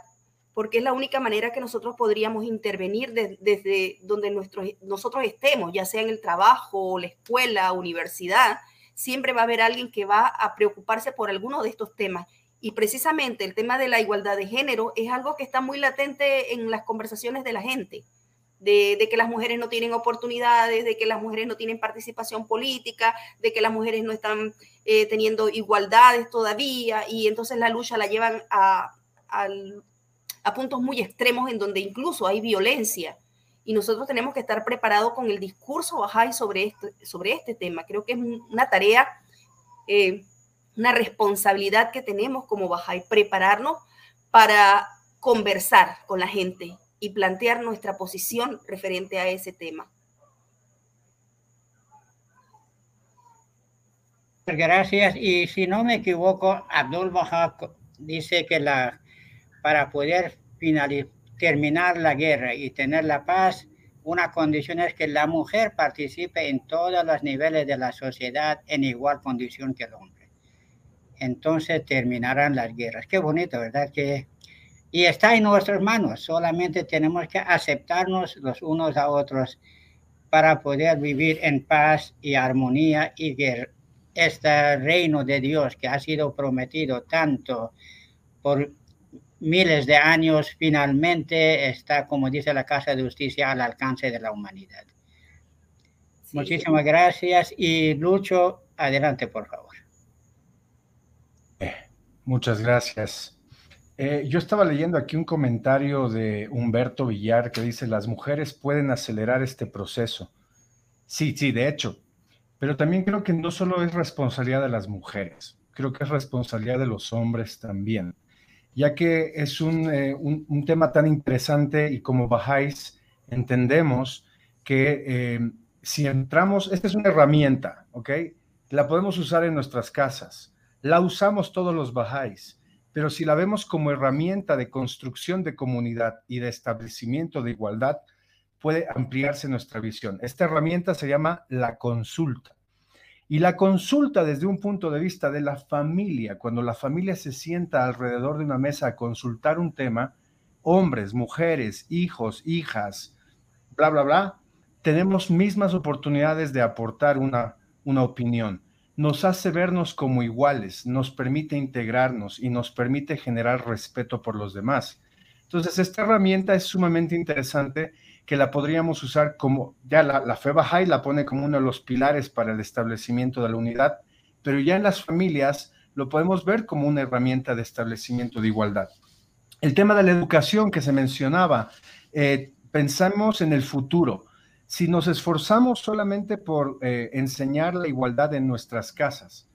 porque es la única manera que nosotros podríamos intervenir desde donde nosotros estemos, ya sea en el trabajo, la escuela, universidad, siempre va a haber alguien que va a preocuparse por alguno de estos temas. Y precisamente el tema de la igualdad de género es algo que está muy latente en las conversaciones de la gente, de, que las mujeres no tienen oportunidades, de que las mujeres no tienen participación política, de que las mujeres no están eh, teniendo igualdades todavía, y entonces la lucha la llevan a, al a puntos muy extremos en donde incluso hay violencia. Y nosotros tenemos que estar preparados con el discurso Bahá'í sobre este, sobre este tema. Creo que es una tarea, eh, una responsabilidad que tenemos como Bahá'í, prepararnos para conversar con la gente y plantear nuestra posición referente a ese tema. Gracias. Y si no me equivoco, Abdul Bahá dice que la para poder terminar la guerra y tener la paz, una condición es que la mujer participe en todos los niveles de la sociedad en igual condición que el hombre. Entonces terminarán las guerras. Qué bonito, ¿verdad? Que, y está en nuestras manos, solamente tenemos que aceptarnos los unos a otros. para poder vivir en paz y armonía y que este reino de Dios que ha sido prometido tanto por miles de años finalmente está, como dice la Casa de Justicia, al alcance de la humanidad. Muchísimas gracias y Lucho, adelante por favor. Eh, muchas gracias. Eh, yo estaba leyendo aquí un comentario de Humberto Villar que dice, las mujeres pueden acelerar este proceso. Sí, sí, de hecho, pero también creo que no solo es responsabilidad de las mujeres, creo que es responsabilidad de los hombres también ya que es eh, un, tema tan interesante y como bajáis, entendemos que eh, si entramos, esta es una herramienta, ¿ok? La podemos usar en nuestras casas, la usamos todos los bajáis, pero si la vemos como herramienta de construcción de comunidad y de establecimiento de igualdad, puede ampliarse nuestra visión. Esta herramienta se llama la consulta. Y la consulta desde un punto de vista de la familia, cuando la familia se sienta alrededor de una mesa a consultar un tema, hombres, mujeres, hijos, hijas, bla, bla, bla, tenemos mismas oportunidades de aportar una, una opinión. Nos hace vernos como iguales, nos permite integrarnos y nos permite generar respeto por los demás. Entonces, esta herramienta es sumamente interesante que la podríamos usar como, ya la, la fe Bahá'í la pone como uno de los pilares para el establecimiento de la unidad, pero ya en las familias lo podemos ver como una herramienta de establecimiento de igualdad. El tema de la educación que se mencionaba, eh, pensamos en el futuro. Si nos esforzamos solamente por eh, enseñar la igualdad en nuestras casas,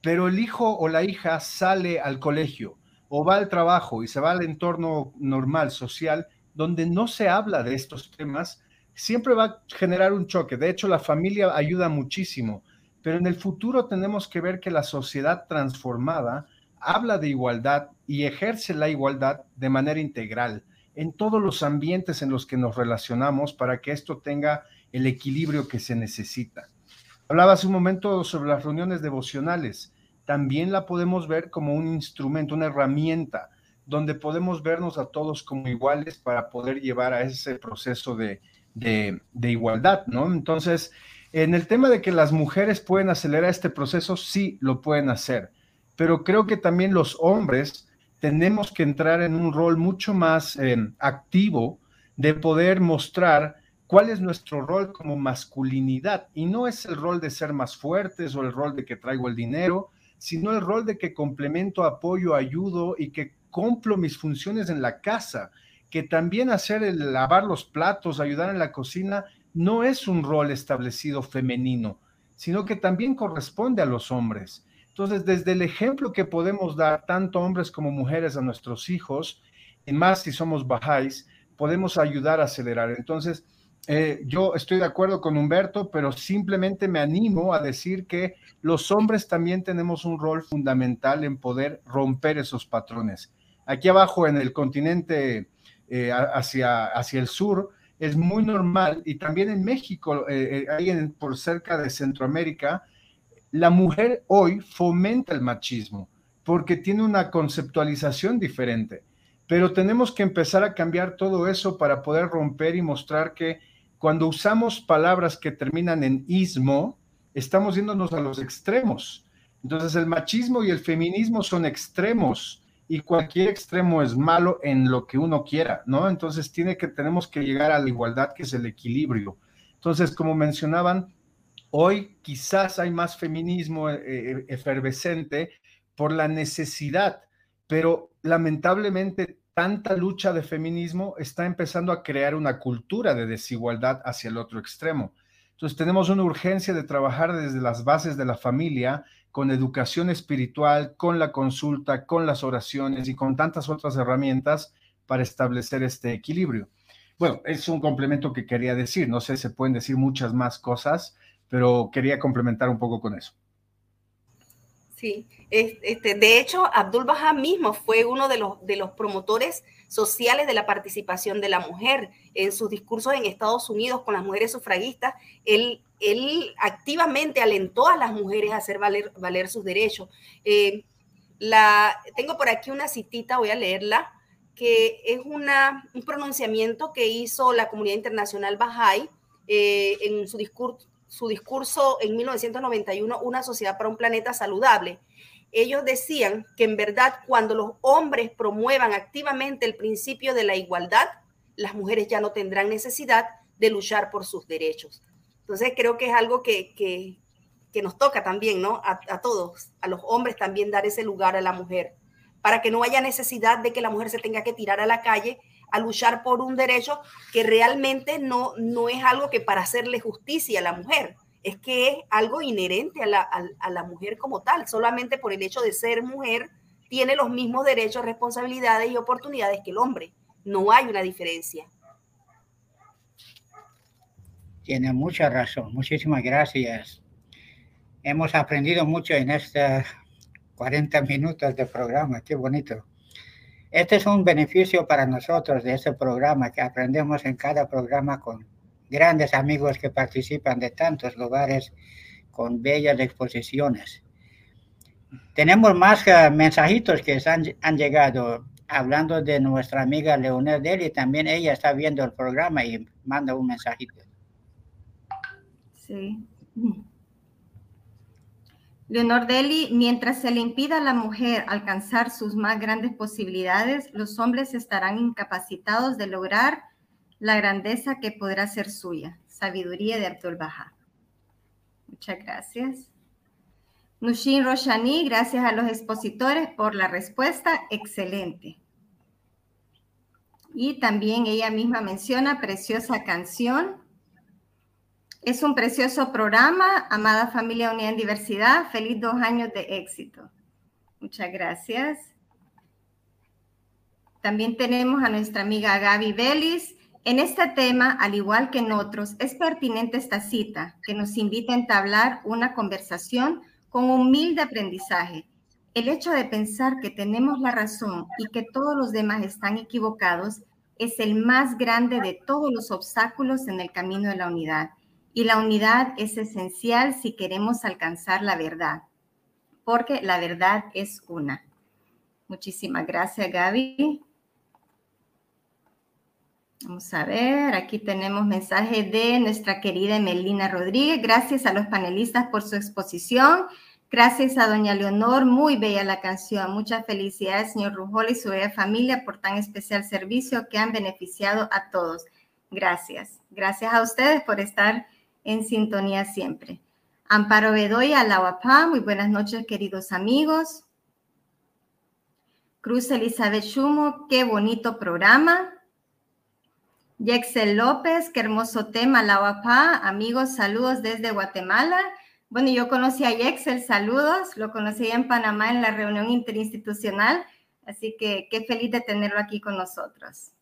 pero el hijo o la hija sale al colegio o va al trabajo y se va al entorno normal, social, donde no se habla de estos temas, siempre va a generar un choque. De hecho, la familia ayuda muchísimo, pero en el futuro tenemos que ver que la sociedad transformada habla de igualdad y ejerce la igualdad de manera integral en todos los ambientes en los que nos relacionamos para que esto tenga el equilibrio que se necesita. Hablaba hace un momento sobre las reuniones devocionales. También la podemos ver como un instrumento, una herramienta donde podemos vernos a todos como iguales para poder llevar a ese proceso de, igualdad, ¿no? Entonces, en el tema de que las mujeres pueden acelerar este proceso, sí lo pueden hacer, pero creo que también los hombres tenemos que entrar en un rol mucho más em, activo de poder mostrar cuál es nuestro rol como masculinidad. Y no es el rol de ser más fuertes o el rol de que traigo el dinero, sino el rol de que complemento, apoyo, ayudo y que cumplo mis funciones en la casa, que también hacer el lavar los platos, ayudar en la cocina, no es un rol establecido femenino, sino que también corresponde a los hombres. Entonces, desde el ejemplo que podemos dar tanto hombres como mujeres a nuestros hijos, y más si somos bajáis, podemos ayudar a acelerar. Entonces, eh, yo estoy de acuerdo con Humberto, pero simplemente me animo a decir que los hombres también tenemos un rol fundamental en poder romper esos patrones. Aquí abajo en el continente eh, hacia, hacia el sur es muy normal y también en México, eh, eh, ahí por cerca de Centroamérica, la mujer hoy fomenta el machismo porque tiene una conceptualización diferente. Pero tenemos que empezar a cambiar todo eso para poder romper y mostrar que cuando usamos palabras que terminan en ismo, estamos yéndonos a los extremos. Entonces el machismo y el feminismo son extremos y cualquier extremo es malo en lo que uno quiera, ¿no? Entonces tiene que, tenemos que llegar a la igualdad, que es el equilibrio. Entonces, como mencionaban, hoy quizás hay más feminismo eh, eh, efervescente por la necesidad, pero lamentablemente tanta lucha de feminismo está empezando a crear una cultura de desigualdad hacia el otro extremo. Entonces tenemos una urgencia de trabajar desde las bases de la familia con educación espiritual, con la consulta, con las oraciones y con tantas otras herramientas para establecer este equilibrio. Bueno, es un complemento que quería decir. No sé, se pueden decir muchas más cosas, pero quería complementar un poco con eso. Sí, este, de hecho, Abdul Baha mismo fue uno de los, de los promotores sociales de la participación de la mujer en sus discursos en Estados Unidos con las mujeres sufragistas. Él él activamente alentó a las mujeres a hacer valer, valer sus derechos. Eh, la, tengo por aquí una citita, voy a leerla, que es una, un pronunciamiento que hizo la comunidad internacional Bahá'í eh, en su discurso, su discurso en 1991, Una sociedad para un planeta saludable. Ellos decían que en verdad cuando los hombres promuevan activamente el principio de la igualdad, las mujeres ya no tendrán necesidad de luchar por sus derechos. Entonces creo que es algo que, que, nos toca también, ¿no? A, todos, a los hombres también dar ese lugar a la mujer, para que no haya necesidad de que la mujer se tenga que tirar a la calle a luchar por un derecho que realmente no, no es algo que para hacerle justicia a la mujer, es que es algo inherente a la, a, mujer como tal, solamente por el hecho de ser mujer tiene los mismos derechos, responsabilidades y oportunidades que el hombre. No hay una diferencia. Tiene mucha razón. Muchísimas gracias. Hemos aprendido mucho en estos 40 minutos de programa. Qué bonito. Este es un beneficio para nosotros de este programa, que aprendemos en cada programa con grandes amigos que participan de tantos lugares con bellas exposiciones. Tenemos más uh, mensajitos que han, han, llegado hablando de nuestra amiga Leonel Deli. También ella está viendo el programa y manda un mensajito. Sí. Leonor Deli, mientras se le impida a la mujer alcanzar sus más grandes posibilidades, los hombres estarán incapacitados de lograr la grandeza que podrá ser suya. Sabiduría de Abdul Baha. Muchas gracias. Nushin Roshani, gracias a los expositores por la respuesta. Excelente. Y también ella misma menciona preciosa canción. Es un precioso programa, amada familia Unida en Diversidad. Feliz dos años de éxito. Muchas gracias. También tenemos a nuestra amiga Gaby Vélez. En este tema, al igual que en otros, es pertinente esta cita que nos invita a entablar una conversación con humilde aprendizaje. El hecho de pensar que tenemos la razón y que todos los demás están equivocados es el más grande de todos los obstáculos en el camino de la unidad y la unidad es esencial si queremos alcanzar la verdad, porque la verdad es una. Muchísimas gracias, Gaby. Vamos a ver, aquí tenemos mensaje de nuestra querida Melina Rodríguez. Gracias a los panelistas por su exposición. Gracias a doña Leonor, muy bella la canción. Muchas felicidades, señor Rujol y su bella familia por tan especial servicio que han beneficiado a todos. Gracias. Gracias a ustedes por estar en sintonía siempre. Amparo Bedoya, Lauapá, muy buenas noches, queridos amigos. Cruz Elizabeth Chumo, qué bonito programa. Yexel López, qué hermoso tema, Lauapá. Amigos, saludos desde Guatemala. Bueno, yo conocí a Yexel, saludos. Lo conocí en Panamá en la reunión interinstitucional, así que qué feliz de tenerlo aquí con nosotros.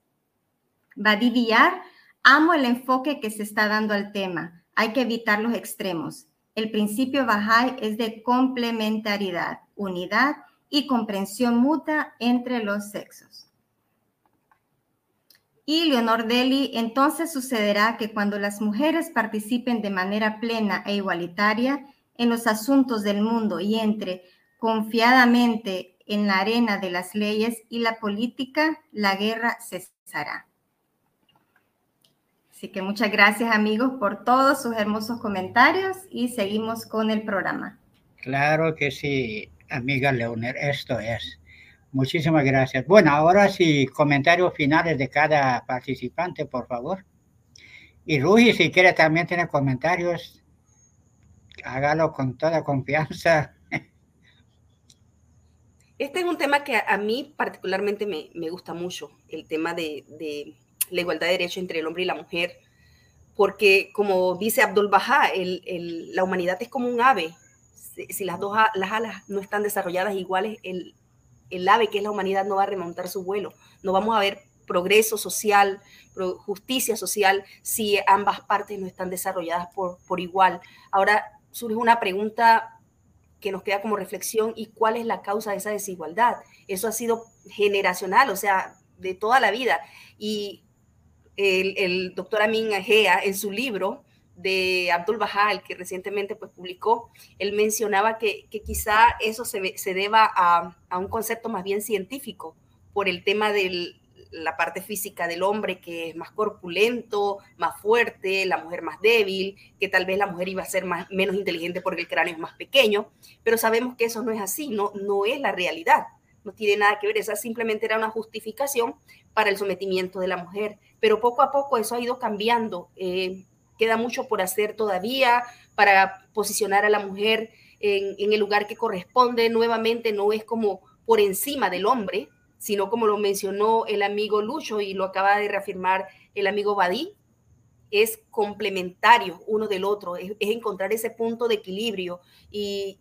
Badi Villar, amo el enfoque que se está dando al tema hay que evitar los extremos. El principio Bahá'í es de complementariedad, unidad y comprensión mutua entre los sexos. Y Leonor Deli, entonces sucederá que cuando las mujeres participen de manera plena e igualitaria en los asuntos del mundo y entre confiadamente en la arena de las leyes y la política, la guerra cesará. Así que muchas gracias amigos por todos sus hermosos comentarios y seguimos con el programa. Claro que sí, amiga Leoner, esto es. Muchísimas gracias. Bueno, ahora sí, comentarios finales de cada participante, por favor. Y Rugi, si quiere también tener comentarios, hágalo con toda confianza. Este es un tema que a, mí particularmente me, me gusta mucho, el tema de, de la igualdad de derechos entre el hombre y la mujer, porque como dice Abdul Baha, el, el, la humanidad es como un ave. Si, si, las dos las alas no están desarrolladas iguales, el, el ave que es la humanidad no va a remontar su vuelo. No vamos a ver progreso social, justicia social, si ambas partes no están desarrolladas por, por igual. Ahora surge una pregunta que nos queda como reflexión, ¿y cuál es la causa de esa desigualdad? Eso ha sido generacional, o sea, de toda la vida. Y el, el doctor Amin Agea en su libro de Abdul Baha, el que recientemente pues, publicó, él mencionaba que, que quizá eso se, se deba a, a, un concepto más bien científico por el tema de la parte física del hombre que es más corpulento, más fuerte, la mujer más débil, que tal vez la mujer iba a ser más, menos inteligente porque el cráneo es más pequeño, pero sabemos que eso no es así, no, no es la realidad, no tiene nada que ver, esa simplemente era una justificación para el sometimiento de la mujer, pero poco a poco eso ha ido cambiando, eh, queda mucho por hacer todavía para posicionar a la mujer en, el lugar que corresponde, nuevamente no es como por encima del hombre, sino como lo mencionó el amigo Lucho y lo acaba de reafirmar el amigo Badí, es complementario uno del otro, es, encontrar ese punto de equilibrio. Y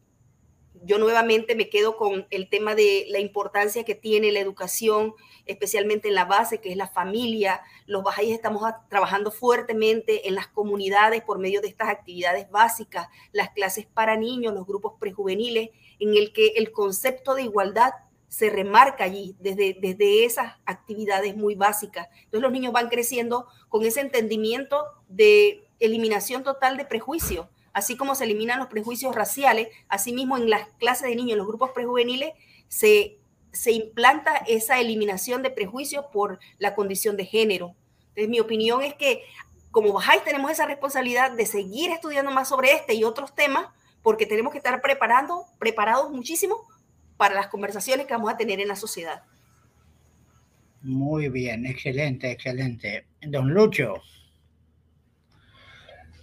yo nuevamente me quedo con el tema de la importancia que tiene la educación, especialmente en la base, que es la familia. Los bajáis estamos trabajando fuertemente en las comunidades por medio de estas actividades básicas, las clases para niños, los grupos prejuveniles, en el que el concepto de igualdad se remarca allí desde, desde esas actividades muy básicas. Entonces los niños van creciendo con ese entendimiento de eliminación total de prejuicios, así como se eliminan los prejuicios raciales, asimismo en las clases de niños, en los grupos prejuveniles, se, se implanta esa eliminación de prejuicios por la condición de género. Entonces mi opinión es que como Bajáis tenemos esa responsabilidad de seguir estudiando más sobre este y otros temas, porque tenemos que estar preparando, preparados muchísimo para las conversaciones que vamos a tener en la sociedad. Muy bien, excelente, excelente. Don Lucho.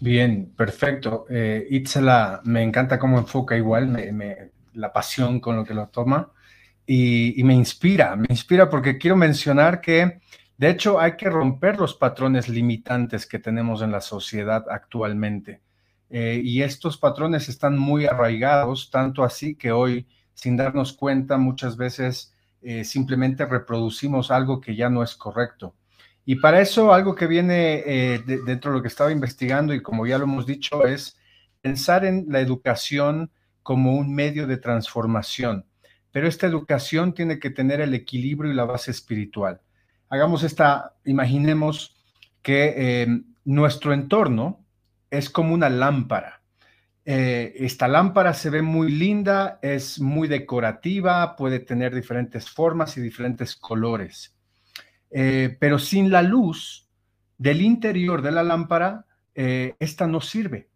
Bien, perfecto. Eh, Itzela, me encanta cómo enfoca igual, me, la pasión con lo que lo toma y, y, me inspira, me inspira porque quiero mencionar que de hecho hay que romper los patrones limitantes que tenemos en la sociedad actualmente. Eh, y estos patrones están muy arraigados, tanto así que hoy sin darnos cuenta, muchas veces eh, simplemente reproducimos algo que ya no es correcto. Y para eso algo que viene eh, dentro de lo que estaba investigando y como ya lo hemos dicho es pensar en la educación como un medio de transformación. Pero esta educación tiene que tener el equilibrio y la base espiritual. Hagamos esta, imaginemos que eh, nuestro entorno es como una lámpara eh, esta lámpara se ve muy linda, es muy decorativa, puede tener diferentes formas y diferentes colores. Eh, pero sin la luz del interior de la lámpara, eh, esta no sirve.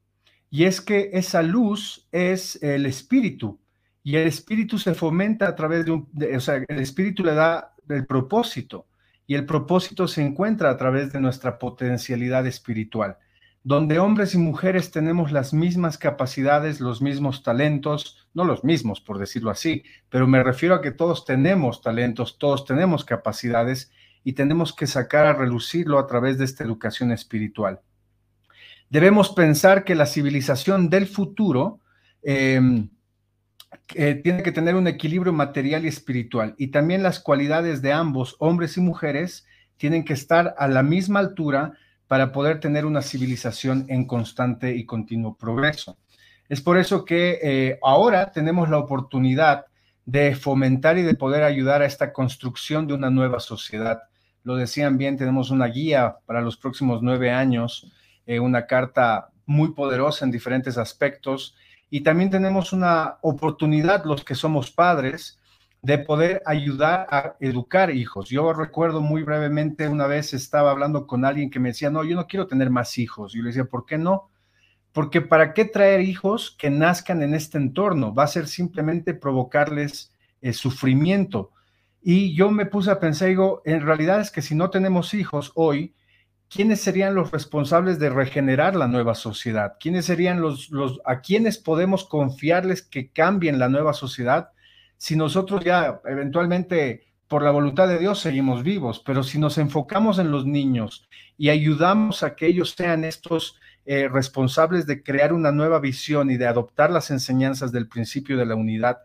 Y es que esa luz es el espíritu. Y el espíritu se fomenta a través de un, o sea, el espíritu le da el propósito. Y el propósito se encuentra a través de nuestra potencialidad espiritual donde hombres y mujeres tenemos las mismas capacidades, los mismos talentos, no los mismos por decirlo así, pero me refiero a que todos tenemos talentos, todos tenemos capacidades y tenemos que sacar a relucirlo a través de esta educación espiritual. Debemos pensar que la civilización del futuro em, tiene que tener un equilibrio material y espiritual y también las cualidades de ambos, hombres y mujeres, tienen que estar a la misma altura para poder tener una civilización en constante y continuo progreso. Es por eso que eh, ahora tenemos la oportunidad de fomentar y de poder ayudar a esta construcción de una nueva sociedad. Lo decían bien, tenemos una guía para los próximos nueve años, eh, una carta muy poderosa en diferentes aspectos y también tenemos una oportunidad, los que somos padres, de poder ayudar a educar hijos. Yo recuerdo muy brevemente una vez estaba hablando con alguien que me decía, no, yo no quiero tener más hijos. Y yo le decía, ¿por qué no? Porque ¿para qué traer hijos que nazcan en este entorno? Va a ser simplemente provocarles eh, sufrimiento. Y yo me puse a pensar, digo, en realidad es que si no tenemos hijos hoy, ¿quiénes serían los responsables de regenerar la nueva sociedad? ¿Quiénes serían los, a quiénes podemos confiarles que cambien la nueva sociedad? si nosotros ya eventualmente por la voluntad de Dios seguimos vivos, pero si nos enfocamos en los niños y ayudamos a que ellos sean estos eh, responsables de crear una nueva visión y de adoptar las enseñanzas del principio de la unidad,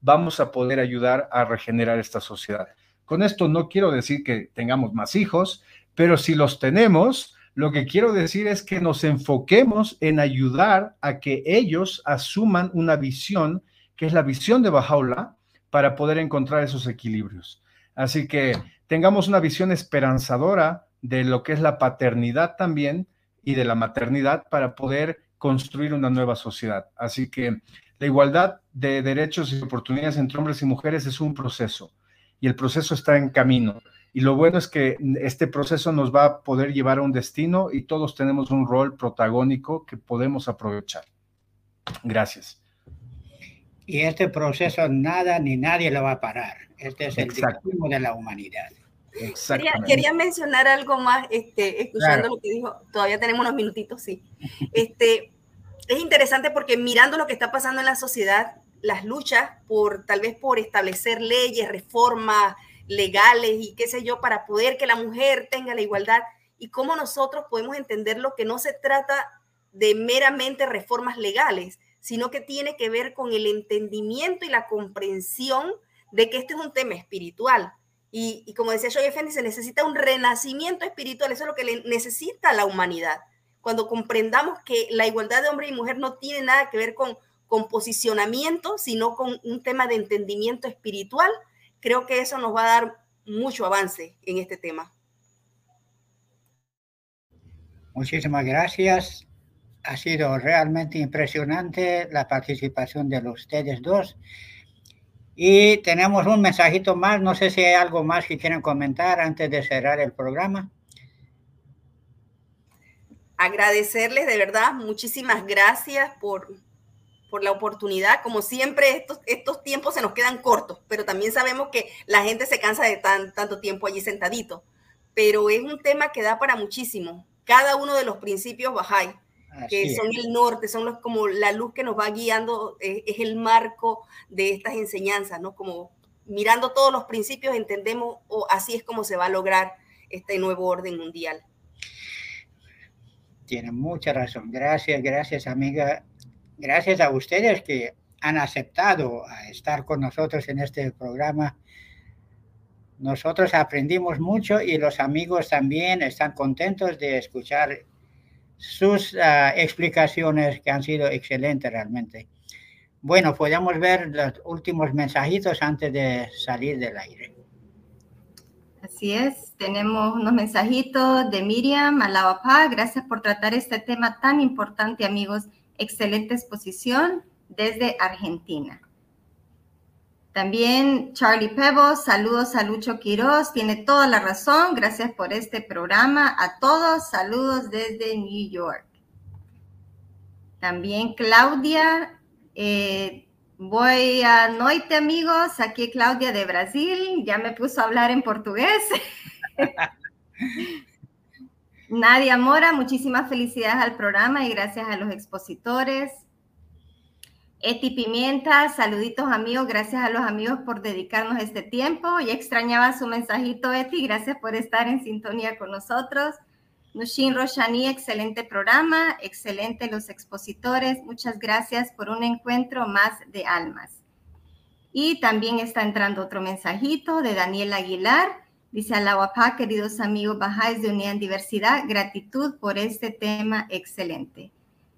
vamos a poder ayudar a regenerar esta sociedad. Con esto no quiero decir que tengamos más hijos, pero si los tenemos, lo que quiero decir es que nos enfoquemos en ayudar a que ellos asuman una visión que es la visión de Bajaula, para poder encontrar esos equilibrios. Así que tengamos una visión esperanzadora de lo que es la paternidad también y de la maternidad para poder construir una nueva sociedad. Así que la igualdad de derechos y oportunidades entre hombres y mujeres es un proceso y el proceso está en camino. Y lo bueno es que este proceso nos va a poder llevar a un destino y todos tenemos un rol protagónico que podemos aprovechar. Gracias. Y este proceso nada ni nadie lo va a parar. Este es el destino de la humanidad. Quería, quería, mencionar algo más, este, escuchando lo que dijo, todavía tenemos unos minutitos, sí. Este, es interesante porque mirando lo que está pasando en la sociedad, las luchas por tal vez por establecer leyes, reformas legales y qué sé yo, para poder que la mujer tenga la igualdad y cómo nosotros podemos entender lo que no se trata de meramente reformas legales, sino que tiene que ver con el entendimiento y la comprensión de que este es un tema espiritual. Y, como decía Joy Effendi, se necesita un renacimiento espiritual, eso es lo que le necesita la humanidad. Cuando comprendamos que la igualdad de hombre y mujer no tiene nada que ver con, con posicionamiento, sino con un tema de entendimiento espiritual, creo que eso nos va a dar mucho avance en este tema. Muchísimas gracias. Ha sido realmente impresionante la participación de ustedes dos. Y tenemos un mensajito más. No sé si hay algo más que quieren comentar antes de cerrar el programa. Agradecerles de verdad, muchísimas gracias por, por la oportunidad. Como siempre, estos, estos tiempos se nos quedan cortos, pero también sabemos que la gente se cansa de tan, tanto tiempo allí sentadito. Pero es un tema que da para muchísimo. Cada uno de los principios Bahá'í, que son el norte, son los, como la luz que nos va guiando, eh, es el marco de estas enseñanzas, ¿no? Como mirando todos los principios entendemos, o así es como se va a lograr este nuevo orden mundial. Tiene mucha razón. Gracias, gracias, amiga gracias a ustedes que han aceptado estar con nosotros en este programa. Nosotros aprendimos mucho y los amigos también están contentos de escuchar sus ah, explicaciones que han sido excelentes realmente. Bueno, podemos ver los últimos mensajitos antes de salir del aire. Así es, tenemos unos mensajitos de Miriam Alabapá. Gracias por tratar este tema tan importante, amigos excelente exposición desde Argentina. También Charlie Pebbles, saludos a Lucho Quiroz, tiene toda la razón, gracias por este programa. A todos, saludos desde New York. También Claudia, eh, voy a noite amigos, aquí Claudia de Brasil, ya me puso a hablar en portugués. Nadia Mora, muchísimas felicidades al programa y gracias a los expositores. Eti Pimienta, saluditos amigos, gracias a los amigos por dedicarnos este tiempo. Ya extrañaba su mensajito, Eti, gracias por estar en sintonía con nosotros. Nushin Roshani, excelente programa, excelente los expositores, muchas gracias por un encuentro más de almas. Y también está entrando otro mensajito de Daniel Aguilar. Dice Alawapá, queridos amigos bajáis de Unidad en Diversidad, gratitud por este tema excelente.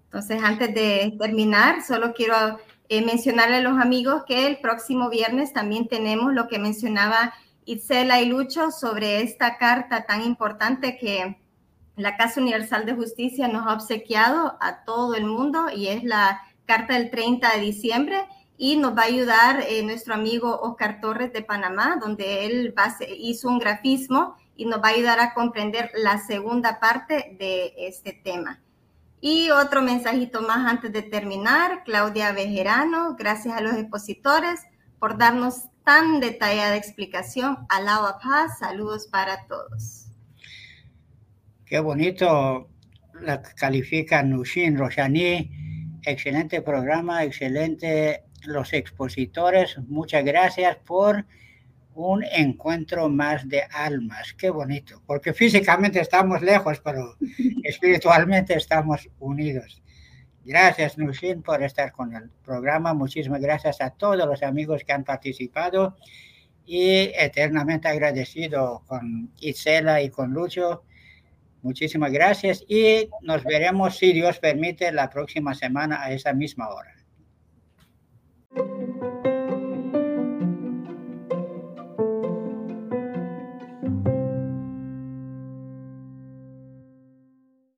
Entonces, antes de terminar, solo quiero eh, mencionarle a los amigos que el próximo viernes también tenemos lo que mencionaba Itzela y Lucho sobre esta carta tan importante que la Casa Universal de Justicia nos ha obsequiado a todo el mundo y es la carta del 30 de diciembre y nos va a ayudar eh, nuestro amigo Oscar Torres de Panamá, donde él hizo un grafismo y nos va a ayudar a comprender la segunda parte de este tema. Y otro mensajito más antes de terminar, Claudia Bejerano, gracias a los expositores por darnos tan detallada explicación. Alaba paz, saludos para todos. Qué bonito la califica Nushin Roshani. Excelente programa, excelente los expositores, muchas gracias por un encuentro más de almas. Qué bonito, porque físicamente estamos lejos, pero espiritualmente estamos unidos. Gracias, Nushin, por estar con el programa. Muchísimas gracias a todos los amigos que han participado y eternamente agradecido con Isela y con Lucho. Muchísimas gracias y nos veremos, si Dios permite, la próxima semana a esa misma hora.